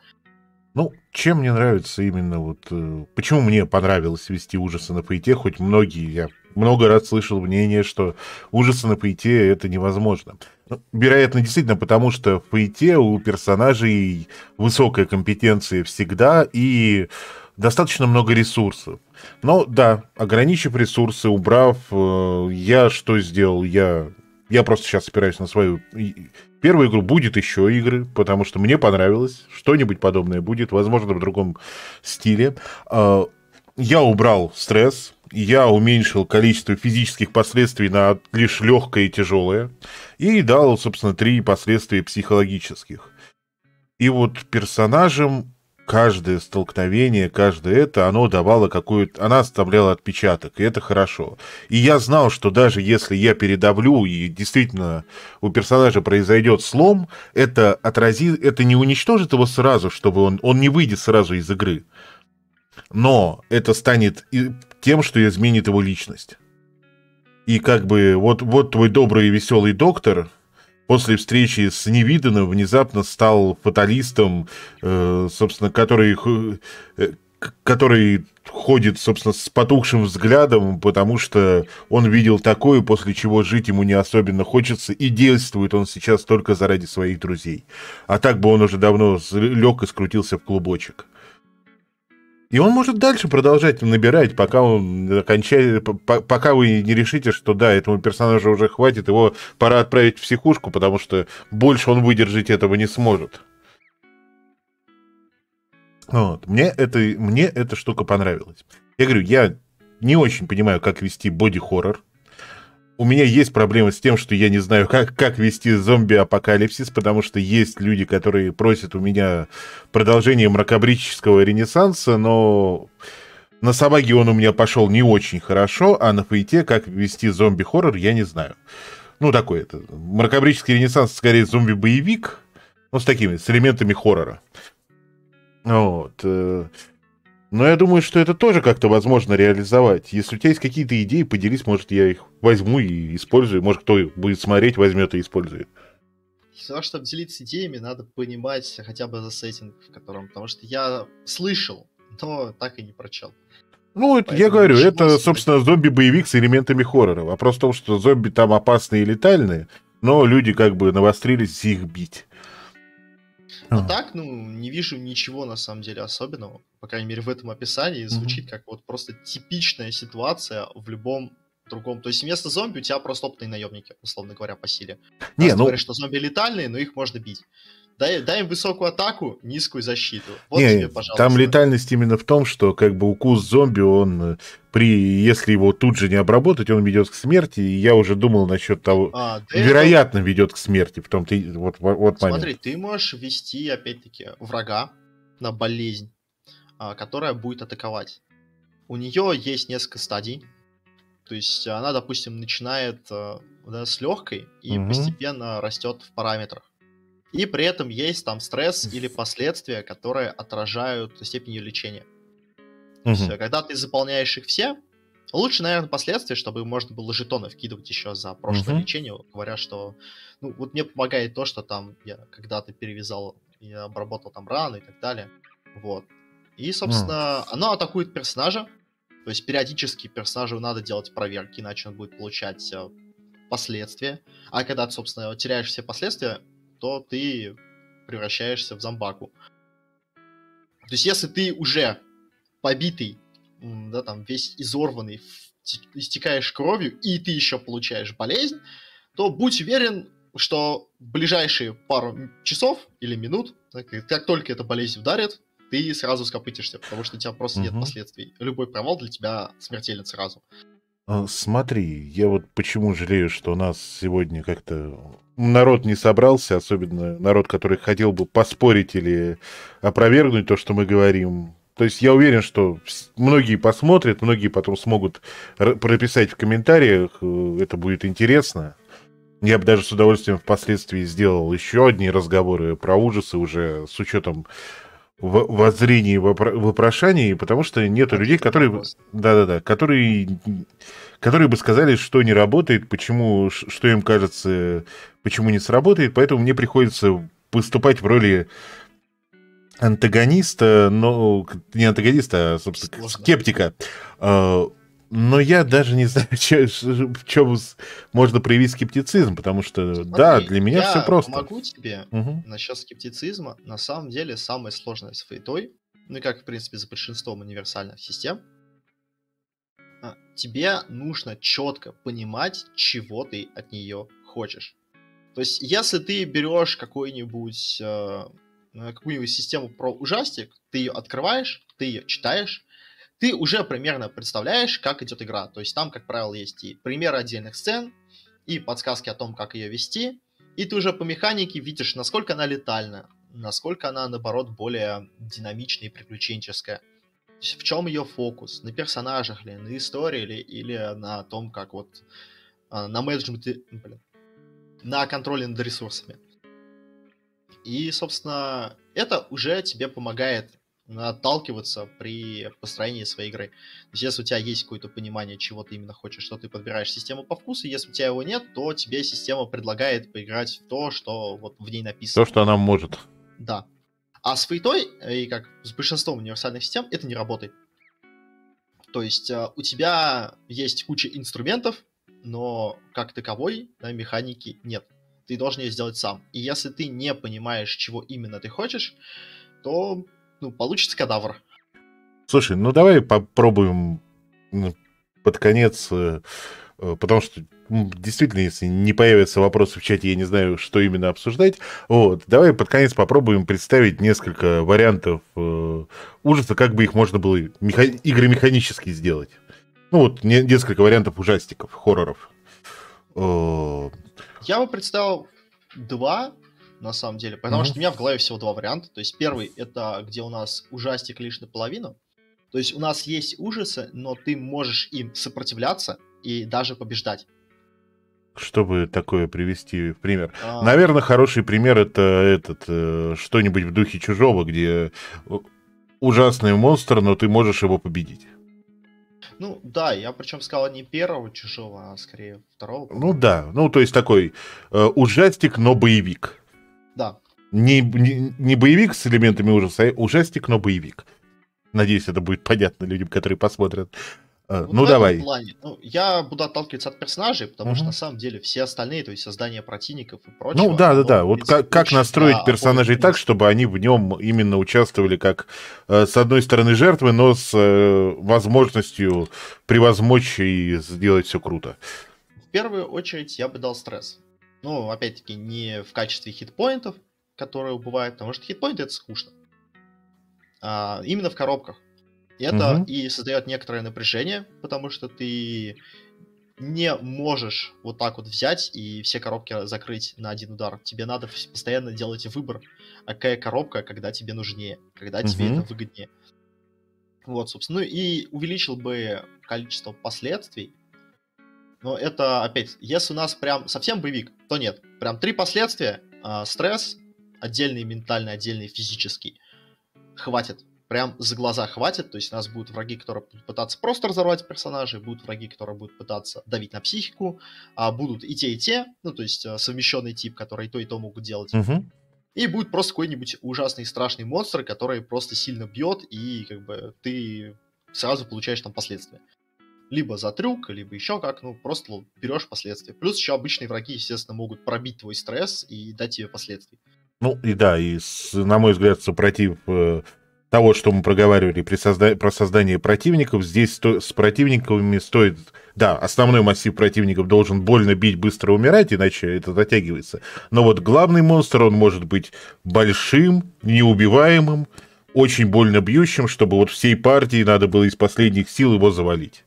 Ну, чем мне нравится именно вот... Э, почему мне понравилось вести ужасы на ПИТе, хоть многие, я много раз слышал мнение, что ужасы на ПИТе это невозможно. Ну, вероятно, действительно, потому что в ПИТе у персонажей высокая компетенция всегда и достаточно много ресурсов. Но да, ограничив ресурсы, убрав, э, я что сделал? Я, я просто сейчас опираюсь на свою первую игру. Будет еще игры, потому что мне понравилось. Что-нибудь подобное будет, возможно, в другом стиле. Э, я убрал стресс, я уменьшил количество физических последствий на лишь легкое и тяжелое, и дал, собственно, три последствия психологических. И вот персонажам каждое столкновение, каждое это, оно давало какую-то... Она оставляла отпечаток, и это хорошо. И я знал, что даже если я передавлю, и действительно у персонажа произойдет слом, это отразит... Это не уничтожит его сразу, чтобы он... Он не выйдет сразу из игры. Но это станет тем, что изменит его личность. И как бы вот, вот твой добрый и веселый доктор, после встречи с невиданным внезапно стал фаталистом, э, собственно, который, э, который ходит, собственно, с потухшим взглядом, потому что он видел такое, после чего жить ему не особенно хочется, и действует он сейчас только заради своих друзей. А так бы он уже давно лег и скрутился в клубочек. И он может дальше продолжать набирать, пока он окончает, пока вы не решите, что да, этому персонажу уже хватит, его пора отправить в психушку, потому что больше он выдержать этого не сможет. Вот. Мне, это, мне эта штука понравилась. Я говорю, я не очень понимаю, как вести боди-хоррор у меня есть проблемы с тем, что я не знаю, как, как вести зомби-апокалипсис, потому что есть люди, которые просят у меня продолжение мракобрического ренессанса, но на Сабаге он у меня пошел не очень хорошо, а на Фейте как вести зомби-хоррор я не знаю. ну, такой это, мракобрический ренессанс, скорее зомби-боевик, ну, с такими, с элементами хоррора. Вот. Но я думаю, что это тоже как-то возможно реализовать. Если у тебя есть какие-то идеи, поделись, может, я их возьму и использую. Может, кто будет смотреть, возьмет и использует. Того, чтобы делиться идеями, надо понимать хотя бы за сеттинг, в котором... Потому что я слышал, но так и не прочел. Ну, это, я говорю, это, собственно, зомби-боевик с элементами хоррора. Вопрос в том, что зомби там опасные и летальные, но люди как бы навострились их бить. А так, ну, не вижу ничего на самом деле особенного. По крайней мере, в этом описании звучит как вот просто типичная ситуация в любом другом. То есть вместо зомби у тебя просто опытные наемники, условно говоря, по силе. Не, ну... говорят, что зомби летальные, но их можно бить. Дай, дай им высокую атаку, низкую защиту. Вот Не, тебе, пожалуйста. Там летальность именно в том, что как бы укус зомби, он э, при, если его тут же не обработать, он ведет к смерти. И я уже думал насчет того, а, вероятно, это... ведет к смерти. Потом ты вот вот Смотри, момент. ты можешь вести опять-таки врага на болезнь, а, которая будет атаковать. У нее есть несколько стадий. То есть она, допустим, начинает э, да, с легкой и угу. постепенно растет в параметрах. И при этом есть там стресс или последствия, которые отражают степень ее лечения. Угу. Есть, когда ты заполняешь их все, лучше, наверное, последствия, чтобы можно было жетоны вкидывать еще за прошлое угу. лечение, говоря, что... Ну, вот мне помогает то, что там я когда-то перевязал и обработал там раны и так далее. Вот. И, собственно, угу. оно атакует персонажа. То есть периодически персонажу надо делать проверки, иначе он будет получать э, последствия. А когда ты, собственно, теряешь все последствия, то ты превращаешься в зомбаку. То есть, если ты уже побитый, да, там, весь изорванный, истекаешь кровью, и ты еще получаешь болезнь, то будь уверен, что в ближайшие пару часов или минут, как только эта болезнь ударит, ты сразу скопытишься, потому что у тебя просто угу. нет последствий. Любой провал для тебя смертелен сразу. А, смотри, я вот почему жалею, что у нас сегодня как-то народ не собрался, особенно народ, который хотел бы поспорить или опровергнуть то, что мы говорим. То есть я уверен, что многие посмотрят, многие потом смогут прописать в комментариях, э, это будет интересно. Я бы даже с удовольствием впоследствии сделал еще одни разговоры про ужасы уже с учетом воззрений и вопрошаний, потому что нету людей, которые... Да-да-да, которые которые бы сказали, что не работает, почему, что им кажется, почему не сработает, поэтому мне приходится выступать в роли антагониста, но не антагониста, а, собственно, Сложно. скептика. А, но я даже не [LAUGHS] знаю, в чем можно проявить скептицизм, потому что, Смотри, да, для меня все просто. Я могу тебе угу. насчет скептицизма. На самом деле, самое сложное с фейтой, ну и как, в принципе, за большинством универсальных систем, тебе нужно четко понимать, чего ты от нее хочешь. То есть, если ты берешь какую-нибудь э, какую-нибудь систему про ужастик, ты ее открываешь, ты ее читаешь, ты уже примерно представляешь, как идет игра. То есть там, как правило, есть и примеры отдельных сцен, и подсказки о том, как ее вести, и ты уже по механике видишь, насколько она летальна, насколько она, наоборот, более динамичная и приключенческая. В чем ее фокус? На персонажах ли, на истории ли, или на том, как вот а, на менеджменте, блин, на контроле над ресурсами. И, собственно, это уже тебе помогает отталкиваться при построении своей игры. То есть, если у тебя есть какое-то понимание, чего ты именно хочешь, что ты подбираешь систему по вкусу, если у тебя его нет, то тебе система предлагает поиграть в то, что вот в ней написано. То, что она может. Да. А с фейтой, э, и как с большинством универсальных систем, это не работает. То есть э, у тебя есть куча инструментов, но как таковой да, механики нет. Ты должен ее сделать сам. И если ты не понимаешь, чего именно ты хочешь, то ну, получится кадавр. Слушай, ну давай попробуем под конец, э, потому что действительно, если не появятся вопросы в чате, я не знаю, что именно обсуждать. Вот, давай под конец попробуем представить несколько вариантов э, ужаса, как бы их можно было меха... игры механически сделать. Ну вот, не, несколько вариантов ужастиков, хорроров. Э... Я бы представил два, на самом деле, потому mm-hmm. что у меня в голове всего два варианта. То есть первый это где у нас ужастик лишь наполовину. То есть у нас есть ужасы, но ты можешь им сопротивляться и даже побеждать. чтобы такое привести в пример? А, Наверное, хороший пример это этот э, что-нибудь в духе чужого, где э, ужасный монстр, но ты можешь его победить. Ну, да, я причем сказал не первого чужого, а скорее второго. Ну да, ну то есть такой э, ужастик, но боевик. Да. Не, не, не боевик с элементами ужаса, а ужастик, но боевик. Надеюсь, это будет понятно людям, которые посмотрят. Э, Вот ну давай. плане, ну, я буду отталкиваться от персонажей, потому что Мгм. на самом деле все остальные, то есть создание противников и прочего. Ну да, да, да. Вот как, как настроить персонажей обоих так, чтобы они в нем именно участвовали как э, с одной стороны жертвы, но с э, возможностью превозмочь и сделать все круто. В первую очередь я бы дал стресс. Ну, опять-таки, не в качестве хитпоинтов, которые убывают, потому что хитпоинты это скучно. А именно в коробках. Это Мгм. и создает некоторое напряжение, потому что ты не можешь вот так вот взять и все коробки закрыть на один удар. Тебе надо постоянно делать выбор, а какая коробка, когда тебе нужнее, когда тебе Мгм. это выгоднее. Вот, собственно, ну и увеличил бы количество последствий. Но это, опять, если у нас прям совсем боевик, то нет. Прям три последствия. а, стресс, отдельный ментальный, отдельный физический. Хватит. Прям за глаза хватит. То есть у нас будут враги, которые будут пытаться просто разорвать персонажей, будут враги, которые будут пытаться давить на психику, а будут и те, и те, ну, то есть а, совмещенный тип, который и то, и то могут делать. Мгм. И будет просто какой-нибудь ужасный страшный монстр, который просто сильно бьет, и как бы ты сразу получаешь там последствия. Либо за трюк, либо еще как, ну, просто берешь последствия. Плюс еще обычные враги, естественно, могут пробить твой стресс и дать тебе последствия. Ну и да, и на мой взгляд, супротив э, того, что мы проговаривали при созда- про создание противников, здесь сто- с противниками стоит... Да, основной массив противников должен больно бить, быстро умирать, иначе это затягивается. Но вот главный монстр, он может быть большим, неубиваемым, очень больно бьющим, чтобы вот всей партии надо было из последних сил его завалить.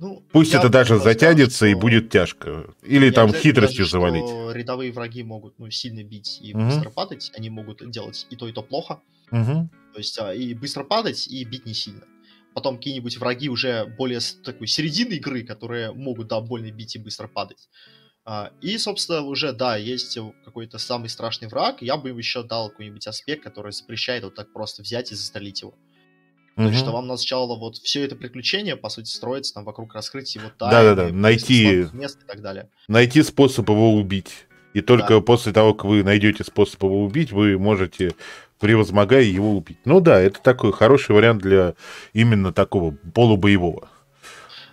Ну, Пусть я это даже затянется и что будет тяжко. Или не там хитростью даже, завалить. рядовые враги могут ну, сильно бить и Мгм. быстро падать, они могут делать и то, и то плохо. Мгм. То есть а, и быстро падать, и бить не сильно. Потом какие-нибудь враги уже более такой середины игры, которые могут, да, больно бить и быстро падать. А, И, собственно, уже, да, есть какой-то самый страшный враг. Я бы им еще дал какой-нибудь аспект, который запрещает вот так просто взять и застрелить его. То есть, что вам сначала вот все это приключение, по сути, строится там вокруг раскрытия его тайны, найти- слабых мест и так далее. найти способ его убить. И только Да. после того, как вы найдете способ его убить, вы можете, превозмогая, его убить. Ну да, это такой хороший вариант для именно такого полубоевого.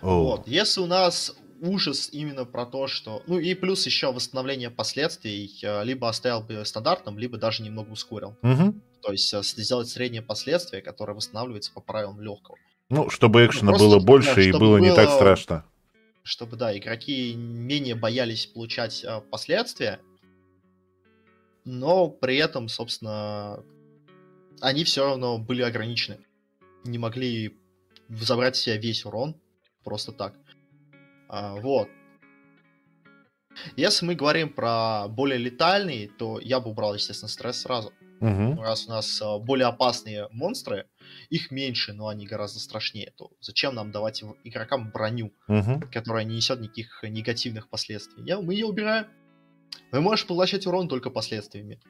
Вот. Если у нас ужас именно про то, что... Ну и плюс еще восстановление последствий, э, либо оставил бы стандартным, либо даже немного ускорил. мгм. То есть э, сделать среднее последствие, которое восстанавливается по правилам легкого. Ну, чтобы экшена просто, было да, больше и чтобы было не так было- страшно. Чтобы, да, игроки менее боялись получать э, последствия, но при этом, собственно, они все равно были ограничены. Не могли забрать в себя весь урон просто так. А, вот. Если мы говорим про более летальные, то я бы убрал, естественно, стресс сразу. Мгм. Раз у нас а, более опасные монстры, их меньше, но они гораздо страшнее, то зачем нам давать игрокам броню, Мгм. которая не несет никаких негативных последствий? Я, мы ее убираем. Вы можешь поглощать урон только последствиями.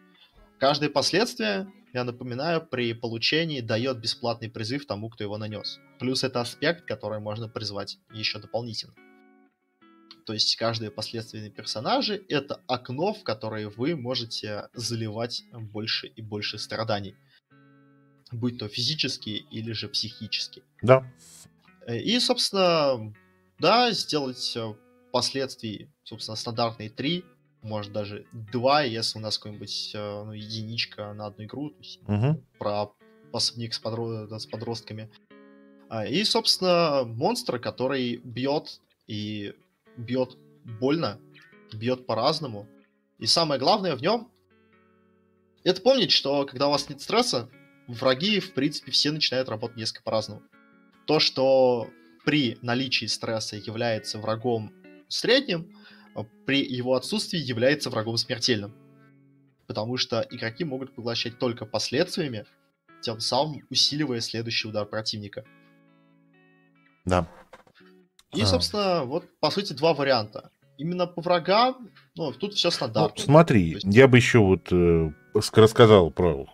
Каждое последствие, я напоминаю, при получении дает бесплатный призыв тому, кто его нанес. Плюс это аспект, который можно призвать еще дополнительно. То есть каждые последственные персонажи это окно, в которое вы можете заливать больше и больше страданий. Будь то физические или же психические. Да. Э, И, собственно, да, сделать э, последствий, собственно, стандартные три, может даже два, если у нас какой-нибудь э, ну, единичка на одну игру, то есть Мгм. про особняк с, подро- с подростками. А, И, собственно, монстр, который бьет и бьет больно, бьет по-разному. И самое главное в нем это помнить, что когда у вас нет стресса, враги, в принципе, все начинают работать несколько по-разному. То, что при наличии стресса является врагом средним, при его отсутствии является врагом смертельным. Потому что игроки могут поглощать только последствиями, тем самым усиливая следующий удар противника. Да. И, А. собственно, вот, по сути, два варианта. именно по врагам, ну, тут все Ну, стандартно. смотри, То есть- я бы еще вот э, ск- рассказал про...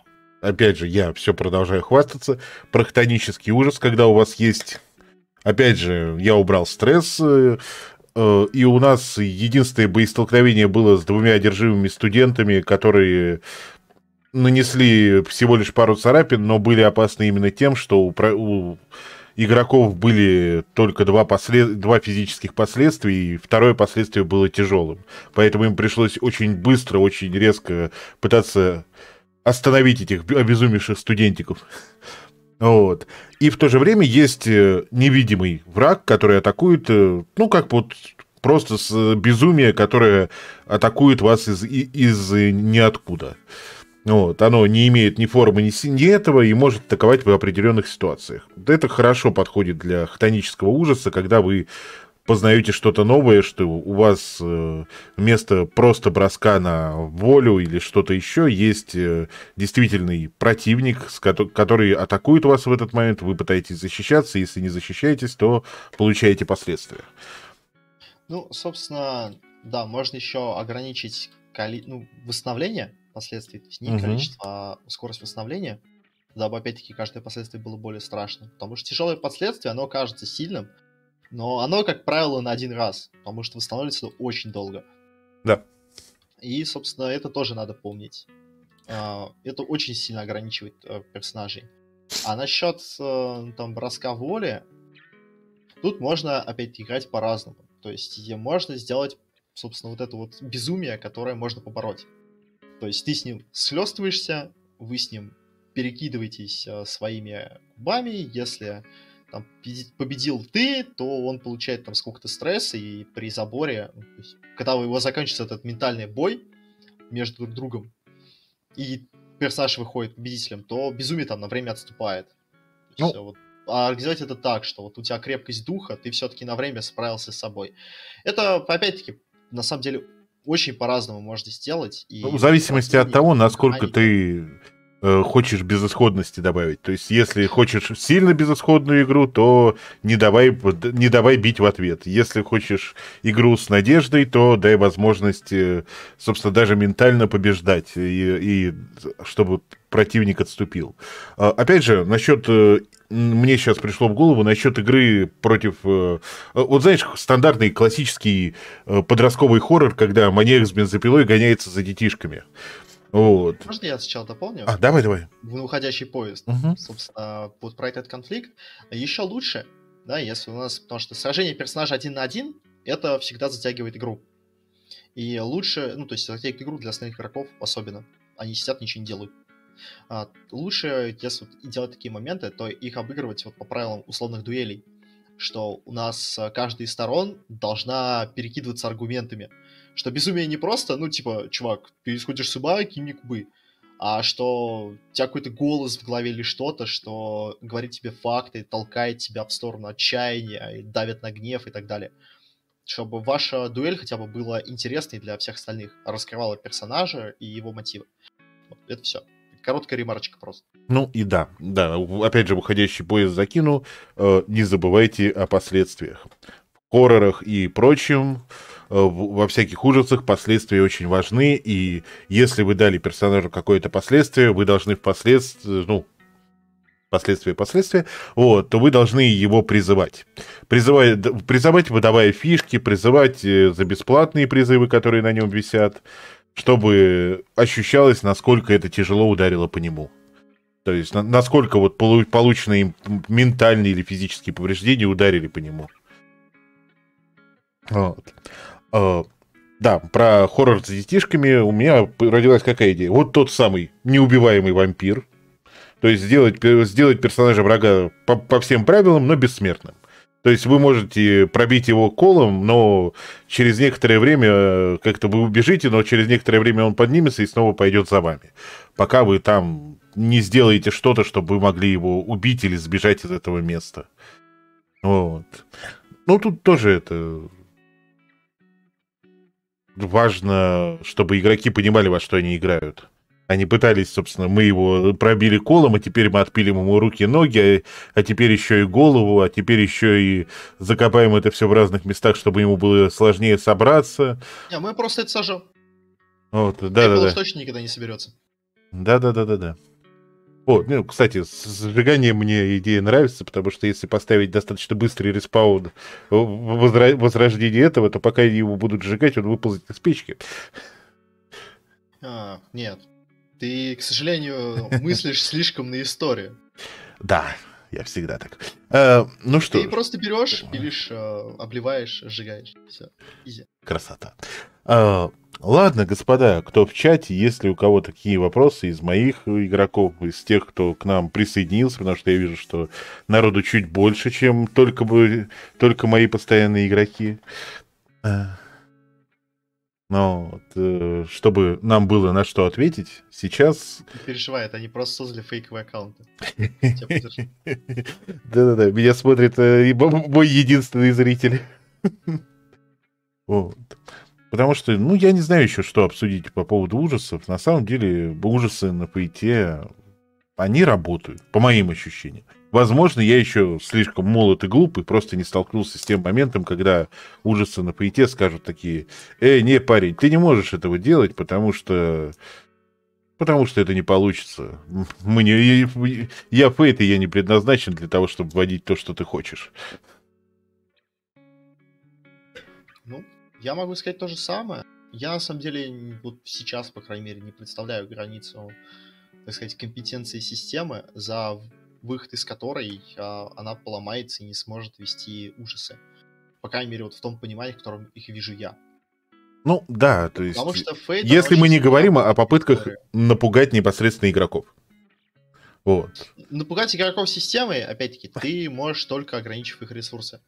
Опять же, я все продолжаю хвастаться. Про хтонический ужас, когда у вас есть... Опять же, я убрал стресс, э, э, и у нас единственное боестолкновение было с двумя одержимыми студентами, которые нанесли всего лишь пару царапин, но были опасны именно тем, что у, у игроков были только два, послед... два физических последствия, и второе последствие было тяжелым. Поэтому им пришлось очень быстро, очень резко пытаться остановить этих обезумевших студентиков. Вот. И в то же время есть э, невидимый враг, который атакует, э, ну, как вот просто с безумия, которое атакует вас из, из э, ниоткуда. Вот, оно не имеет ни формы, ни, ни этого и может атаковать в определенных ситуациях. Это хорошо подходит для хтонического ужаса, когда вы познаете что-то новое, что у вас э, вместо просто броска на волю или что-то еще есть э, действительный противник, который атакует вас в этот момент, вы пытаетесь защищаться, если не защищаетесь, то получаете последствия. Ну, собственно, да, можно еще ограничить коли... ну, восстановление последствий, то есть не Мгм. количество, а скорость восстановления, дабы, опять-таки, каждое последствие было более страшным. Потому что тяжелое последствие, оно кажется сильным, но оно, как правило, на один раз, потому что восстанавливается очень долго. Да. И, собственно, это тоже надо помнить. А, Это очень сильно ограничивает э, персонажей. А насчет э, там броска воли, тут можно опять играть по-разному. То есть можно сделать, собственно, вот это вот безумие, которое можно побороть. То есть ты с ним слёстываешься, вы с ним перекидываетесь э, своими губами, если там победил ты, то он получает там сколько-то стресса, и при заборе, ну, есть, когда у его заканчивается этот ментальный бой между друг другом, и персонаж выходит победителем, то безумие там на время отступает. Ну. э, вот. А организовать это так, что вот у тебя крепкость духа, ты все-таки на время справился с собой. Это, опять-таки, на самом деле, очень по-разному можно сделать. И Ну, в зависимости от того, насколько механика. ты э, хочешь безысходности добавить. То есть, если хочешь сильно безысходную игру, то не давай, не давай бить в ответ. Если хочешь игру с надеждой, то дай возможность, э, собственно, даже ментально побеждать, и, и чтобы противник отступил. А, Опять же, насчет... э, Мне сейчас пришло в голову насчет игры против... Вот знаешь, стандартный классический подростковый хоррор, когда маньяк с бензопилой гоняется за детишками. Вот. Можно я сначала дополню? А, давай, давай. В уходящий поезд. Мгм. Собственно, вот про этот конфликт. Еще лучше, да, если у нас... Потому что сражение персонажа один на один, это всегда затягивает игру. И лучше, ну, то есть затягивает игру для остальных игроков особенно. Они сидят, ничего не делают. А, лучше, если вот делать такие моменты, то их обыгрывать вот по правилам условных дуэлей. Что у нас э, каждая из сторон должна перекидываться аргументами. Что безумие не просто, ну, типа, чувак, ты исходишь с ума, кинь мне кубы. А что у тебя какой-то голос в голове или что-то, что говорит тебе факты, толкает тебя в сторону отчаяния, давит на гнев и так далее. Чтобы ваша дуэль хотя бы была интересной для всех остальных, раскрывала персонажа и его мотивы. Вот, это все. Короткая ремарочка просто. Ну и да, да, опять же, в уходящий поезд закину, э, не забывайте о последствиях. В хоррорах и прочем, э, во всяких ужасах последствия очень важны, и если вы дали персонажу какое-то последствие, вы должны впоследствии, ну, последствия, последствия, вот, то вы должны его призывать. Призывать, призывать, выдавая фишки, призывать э, за бесплатные призывы, которые на нем висят, чтобы ощущалось, насколько это тяжело ударило по нему. То есть, на- насколько вот полу- полученные им ментальные или физические повреждения ударили по нему. Вот. А, да, про хоррор с детишками у меня родилась какая идея. Вот тот самый неубиваемый вампир. То есть сделать, сделать персонажа врага по, по всем правилам, но бессмертным. То есть вы можете пробить его колом, но через некоторое время э, как-то вы убежите, но через некоторое время он поднимется и снова пойдет за вами. Пока вы там не сделаете что-то, чтобы вы могли его убить или сбежать из этого места. Вот. Ну, тут тоже это важно, чтобы игроки понимали, во что они играют. Они пытались, собственно, мы его пробили колом, а теперь мы отпилим ему руки и ноги, а, а теперь еще и голову, а теперь еще и закопаем это все в разных местах, чтобы ему было сложнее собраться. Не, мы просто это сожжем. Вот, да, да, да. точно никогда не соберется. Да, да, да, да, да. О, ну, кстати, с сжиганием мне идея нравится, потому что если поставить достаточно быстрый респаун возра... возрождения этого, то пока его будут сжигать, он выползет из печки. А, нет. Ты, к сожалению, мыслишь слишком на историю. Да, я всегда так. А, ну что? Ты просто берешь, пилишь, а, обливаешь, сжигаешь. Все. Изи. Красота. А, Ладно, господа, кто в чате, если у кого такие вопросы из моих игроков, из тех, кто к нам присоединился, потому что я вижу, что народу чуть больше, чем только, бы, только мои постоянные игроки. Но вот, э, чтобы нам было на что ответить, сейчас... Не переживай, это они просто создали фейковые аккаунты. [LAUGHS] Да-да-да, меня смотрит э, мой единственный зритель. Вот. Потому что, ну, я не знаю еще, что обсудить по поводу ужасов. На самом деле, ужасы на ПИТе, они работают, по моим ощущениям. Возможно, я еще слишком молод и глуп, и просто не столкнулся с тем моментом, когда ужасы на ПИТе скажут такие, «Эй, не, парень, ты не можешь этого делать, потому что... Потому что это не получится. Мы не... Я фейт, и я не предназначен для того, чтобы вводить то, что ты хочешь». Я могу сказать то же самое. Я на самом деле вот сейчас, по крайней мере, не представляю границу, так сказать, компетенции системы, за выход из которой а, она поломается и не сможет вести ужасы. По крайней мере, вот в том понимании, в котором их вижу я. Ну да, то есть, Потому что Fate если мы не говорим о попытках история. напугать непосредственно игроков. Вот. Напугать игроков системой, опять-таки, ты можешь только ограничив их ресурсы.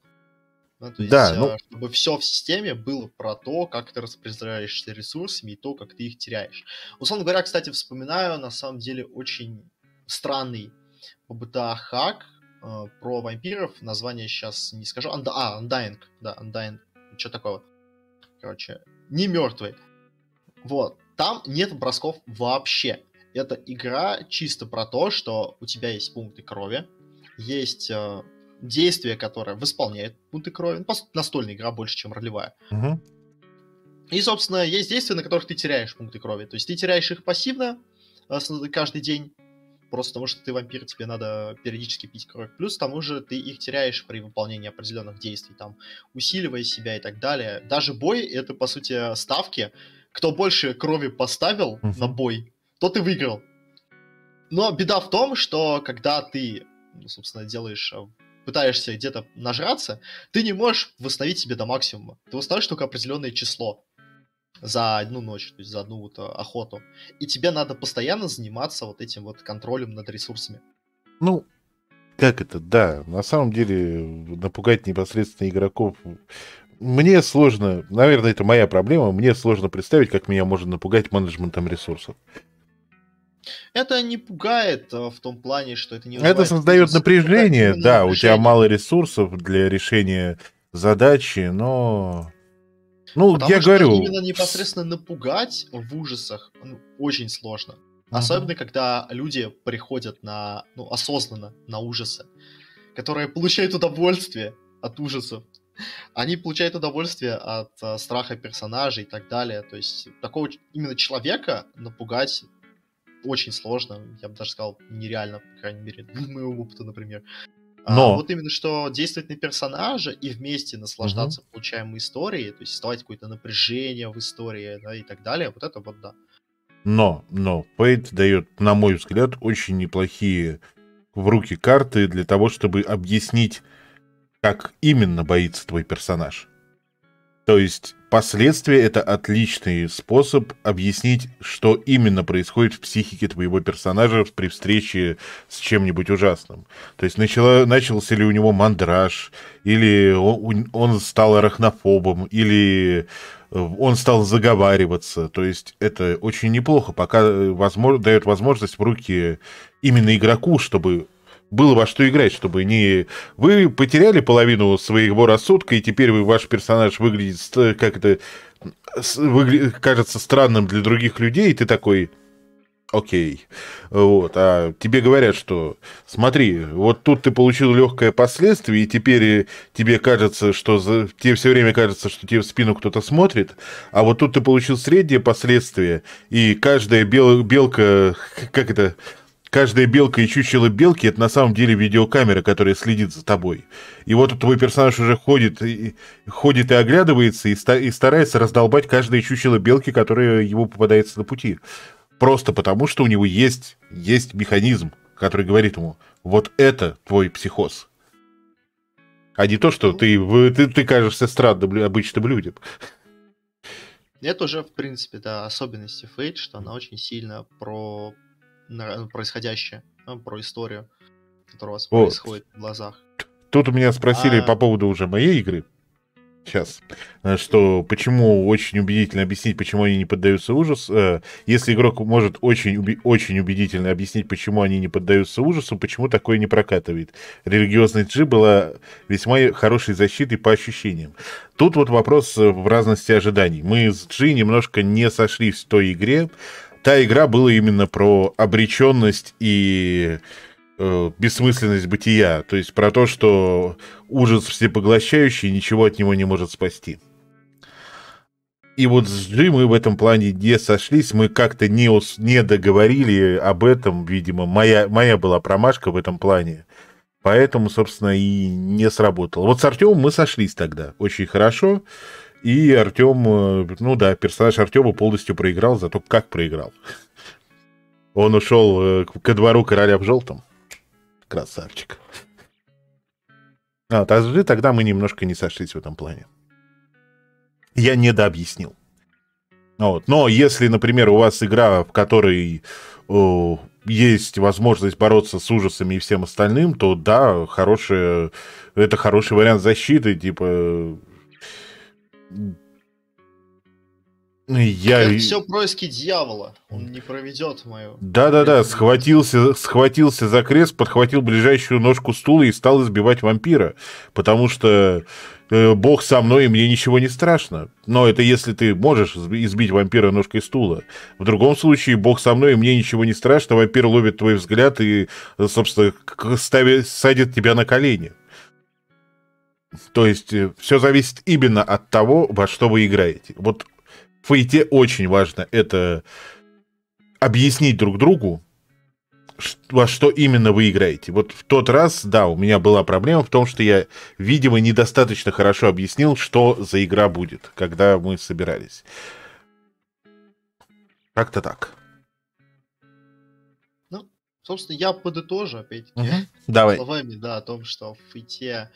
Да, то есть, да, ну... А, чтобы все в системе было про то, как ты распределяешься ресурсами и то, как ты их теряешь. Условно говоря, кстати, вспоминаю, на самом деле, очень странный ПБТА хак э, про вампиров. Название сейчас не скажу. Анда... А, Undying. Да, Undying. Что такого? Короче, не мертвый. Вот. Там нет бросков вообще. Это игра чисто про то, что у тебя есть пункты крови, есть э, действие, которое восполняет пункты крови. Ну, настольная игра больше, чем ролевая. Угу. И, собственно, есть действия, на которых ты теряешь пункты крови. То есть ты теряешь их пассивно э, каждый день, просто потому что ты вампир, тебе надо периодически пить кровь. Плюс к тому же ты их теряешь при выполнении определенных действий, там, усиливая себя и так далее. Даже бой — это, по сути, ставки. Кто больше крови поставил uh-huh. на бой, тот и выиграл. Но беда в том, что когда ты, ну, собственно, делаешь э, пытаешься где-то нажраться, ты не можешь восстановить себе до максимума. Ты восстановишь только определенное число за одну ночь, то есть за одну вот э, охоту. И тебе надо постоянно заниматься вот этим вот контролем над ресурсами. Ну, как это, да, на самом деле напугать непосредственно игроков мне сложно, наверное, это моя проблема, мне сложно представить, как меня можно напугать менеджментом ресурсов. Это не пугает э, в том плане, что это не Это создает напряжение, да, напряжение. у тебя мало ресурсов для решения задачи, но... Ну, Потому я говорю... именно непосредственно напугать в ужасах ну, очень сложно. Uh-huh. Особенно, когда люди приходят на, ну, осознанно на ужасы, которые получают удовольствие от ужасов. Они получают удовольствие от а, страха персонажей и так далее. То есть такого именно человека напугать очень сложно, я бы даже сказал, нереально, по крайней мере, для [LAUGHS] моего опыта, например. А Но... А вот именно что действовать на персонажа и вместе наслаждаться угу. получаемой историей, то есть создавать какое-то напряжение в истории да, и так далее, вот это вот да. Но, но, Фейт дает, на мой взгляд, очень неплохие в руки карты для того, чтобы объяснить, как именно боится твой персонаж. То есть Последствия — это отличный способ объяснить, что именно происходит в психике твоего персонажа при встрече с чем-нибудь ужасным. То есть начало, начался ли у него мандраж, или он, он стал арахнофобом, или э, он стал заговариваться. То есть это очень неплохо, пока э, возможно, дает возможность в руки именно игроку, чтобы было во что играть, чтобы не... Вы потеряли половину своего рассудка, и теперь вы, ваш персонаж выглядит как это... Выгля... кажется странным для других людей, и ты такой... Окей. Вот. А тебе говорят, что смотри, вот тут ты получил легкое последствие, и теперь тебе кажется, что за... тебе все время кажется, что тебе в спину кто-то смотрит, а вот тут ты получил среднее последствие, и каждая бел... белка, как это, каждая белка и чучело белки это на самом деле видеокамера, которая следит за тобой. И вот твой персонаж уже ходит и, ходит и оглядывается и, ста- и старается раздолбать каждое чучело белки, которое ему попадается на пути. Просто потому, что у него есть, есть механизм, который говорит ему, вот это твой психоз. А не то, что ты, ты, ты кажешься странным обычным людям. Это уже, в принципе, да, особенности Фейт, что она очень сильно про происходящее, ну, про историю, которая у вас вот. происходит в глазах. Тут у меня спросили а... по поводу уже моей игры сейчас, э, что почему очень убедительно объяснить, почему они не поддаются ужасу. Э, если игрок может очень, очень убедительно объяснить, почему они не поддаются ужасу, почему такое не прокатывает. Религиозная G была весьма хорошей защитой по ощущениям. Тут вот вопрос в разности ожиданий. Мы с G немножко не сошлись в той игре. Та игра была именно про обреченность и э, бессмысленность бытия, то есть про то, что ужас всепоглощающий ничего от него не может спасти. И вот с Джи мы в этом плане не сошлись, мы как-то не, не договорили об этом, видимо, моя, моя была промашка в этом плане. Поэтому, собственно, и не сработало. Вот с Артемом мы сошлись тогда очень хорошо. И Артем, э, ну да, персонаж Артема полностью проиграл, зато как проиграл. Он ушел э, ко двору короля в желтом. Красавчик. А, также тогда мы немножко не сошлись в этом плане. Я недообъяснил. Вот. Но если, например, у вас игра, в которой о, есть возможность бороться с ужасами и всем остальным, то да, хорошая, это хороший вариант защиты, типа я... Это все происки дьявола. Он не проведет мою. Да-да-да, схватился, схватился за крест, подхватил ближайшую ножку стула и стал избивать вампира. Потому что э, Бог со мной, и мне ничего не страшно. Но это если ты можешь избить вампира ножкой стула. В другом случае, Бог со мной, и мне ничего не страшно. Вампир ловит твой взгляд и, собственно, ставит, садит тебя на колени. То есть э, все зависит именно от того, во что вы играете. Вот в фейте очень важно это объяснить друг другу, во что именно вы играете. Вот в тот раз, да, у меня была проблема в том, что я, видимо, недостаточно хорошо объяснил, что за игра будет, когда мы собирались. Как-то так. Ну, собственно, я подытожу, опять-таки, угу. Давай. словами, да, о том, что в фейте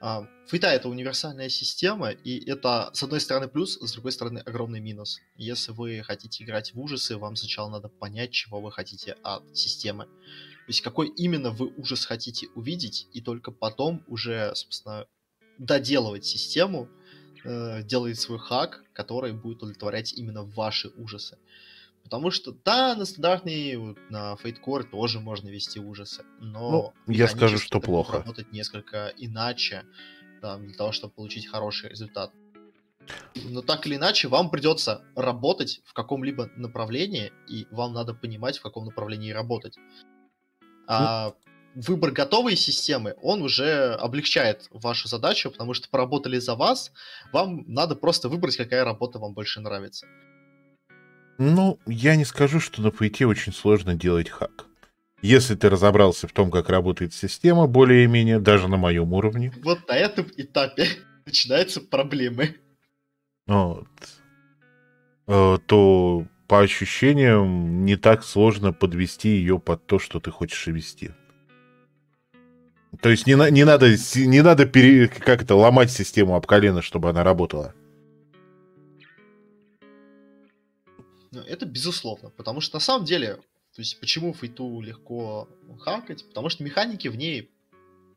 а, Фейта это универсальная система, и это, с одной стороны, плюс, с другой стороны, огромный минус. Если вы хотите играть в ужасы, вам сначала надо понять, чего вы хотите от системы. То есть, какой именно вы ужас хотите увидеть, и только потом уже, собственно, доделывать систему, э, делать свой хак, который будет удовлетворять именно ваши ужасы. Потому что, да, на стандартный, вот, на Fate тоже можно вести ужасы, но... Ну, я скажу, что плохо. Работать несколько иначе, да, для того, чтобы получить хороший результат. Но так или иначе, вам придется работать в каком-либо направлении, и вам надо понимать, в каком направлении работать. А ну... выбор готовой системы, он уже облегчает вашу задачу, потому что поработали за вас, вам надо просто выбрать, какая работа вам больше нравится. Ну, я не скажу, что на PT очень сложно делать хак. Если ты разобрался в том, как работает система, более-менее, даже на моем уровне. Вот на этом этапе [LAUGHS] начинаются проблемы. Вот. Э, то по ощущениям не так сложно подвести ее под то, что ты хочешь вести. То есть не, не надо, не надо пере, как это, ломать систему об колено, чтобы она работала. Это безусловно, потому что на самом деле, то есть почему фейту легко хакать, потому что механики в ней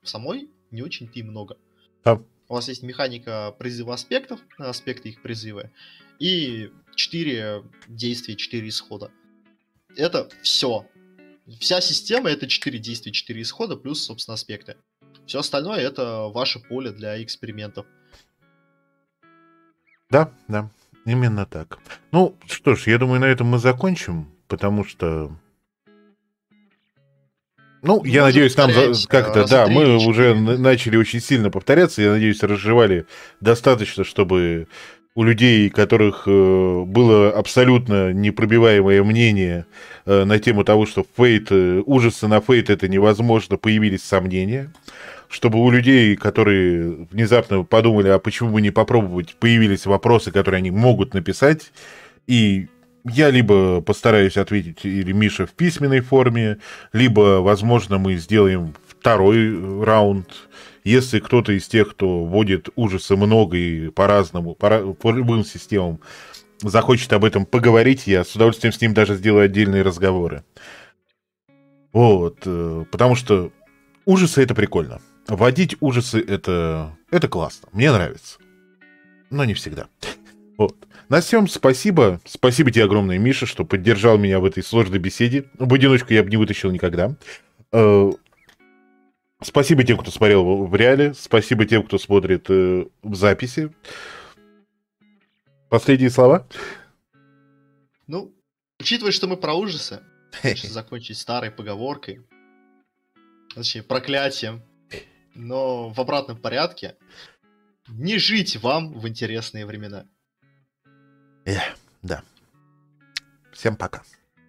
самой не очень-то и много. Да. У вас есть механика призыва аспектов, аспекты их призыва, и 4 действия, 4 исхода. Это все. Вся система это 4 действия, 4 исхода, плюс, собственно, аспекты. Все остальное это ваше поле для экспериментов. Да, да. Именно так. Ну, что ж, я думаю, на этом мы закончим, потому что ну, я надеюсь, нам как то да, мы уже начали очень сильно повторяться. Я надеюсь, разжевали достаточно, чтобы у людей, у которых э, было абсолютно непробиваемое мнение э, на тему того, что фейт, э, ужасы на фейт это невозможно, появились сомнения. Чтобы у людей, которые внезапно подумали, а почему бы не попробовать, появились вопросы, которые они могут написать. И я либо постараюсь ответить, или Миша в письменной форме, либо, возможно, мы сделаем второй раунд. Если кто-то из тех, кто вводит ужасы много и по-разному, по, по любым системам, захочет об этом поговорить, я с удовольствием с ним даже сделаю отдельные разговоры. Вот, э, потому что ужасы это прикольно. Вводить ужасы это, это классно. Мне нравится. Но не всегда. [LAUGHS] Вот. На всем спасибо. Спасибо тебе огромное, Миша, что поддержал меня в этой сложной беседе. В одиночку я бы не вытащил никогда. Э, спасибо тем, кто смотрел в реале. Спасибо тем, кто смотрит э, в записи. Последние слова? Ну, учитывая, что мы про ужасы, [LAUGHS] закончить старой поговоркой, точнее, проклятием, но в обратном порядке, не жить вам в интересные времена. Эх, да. Всем пока.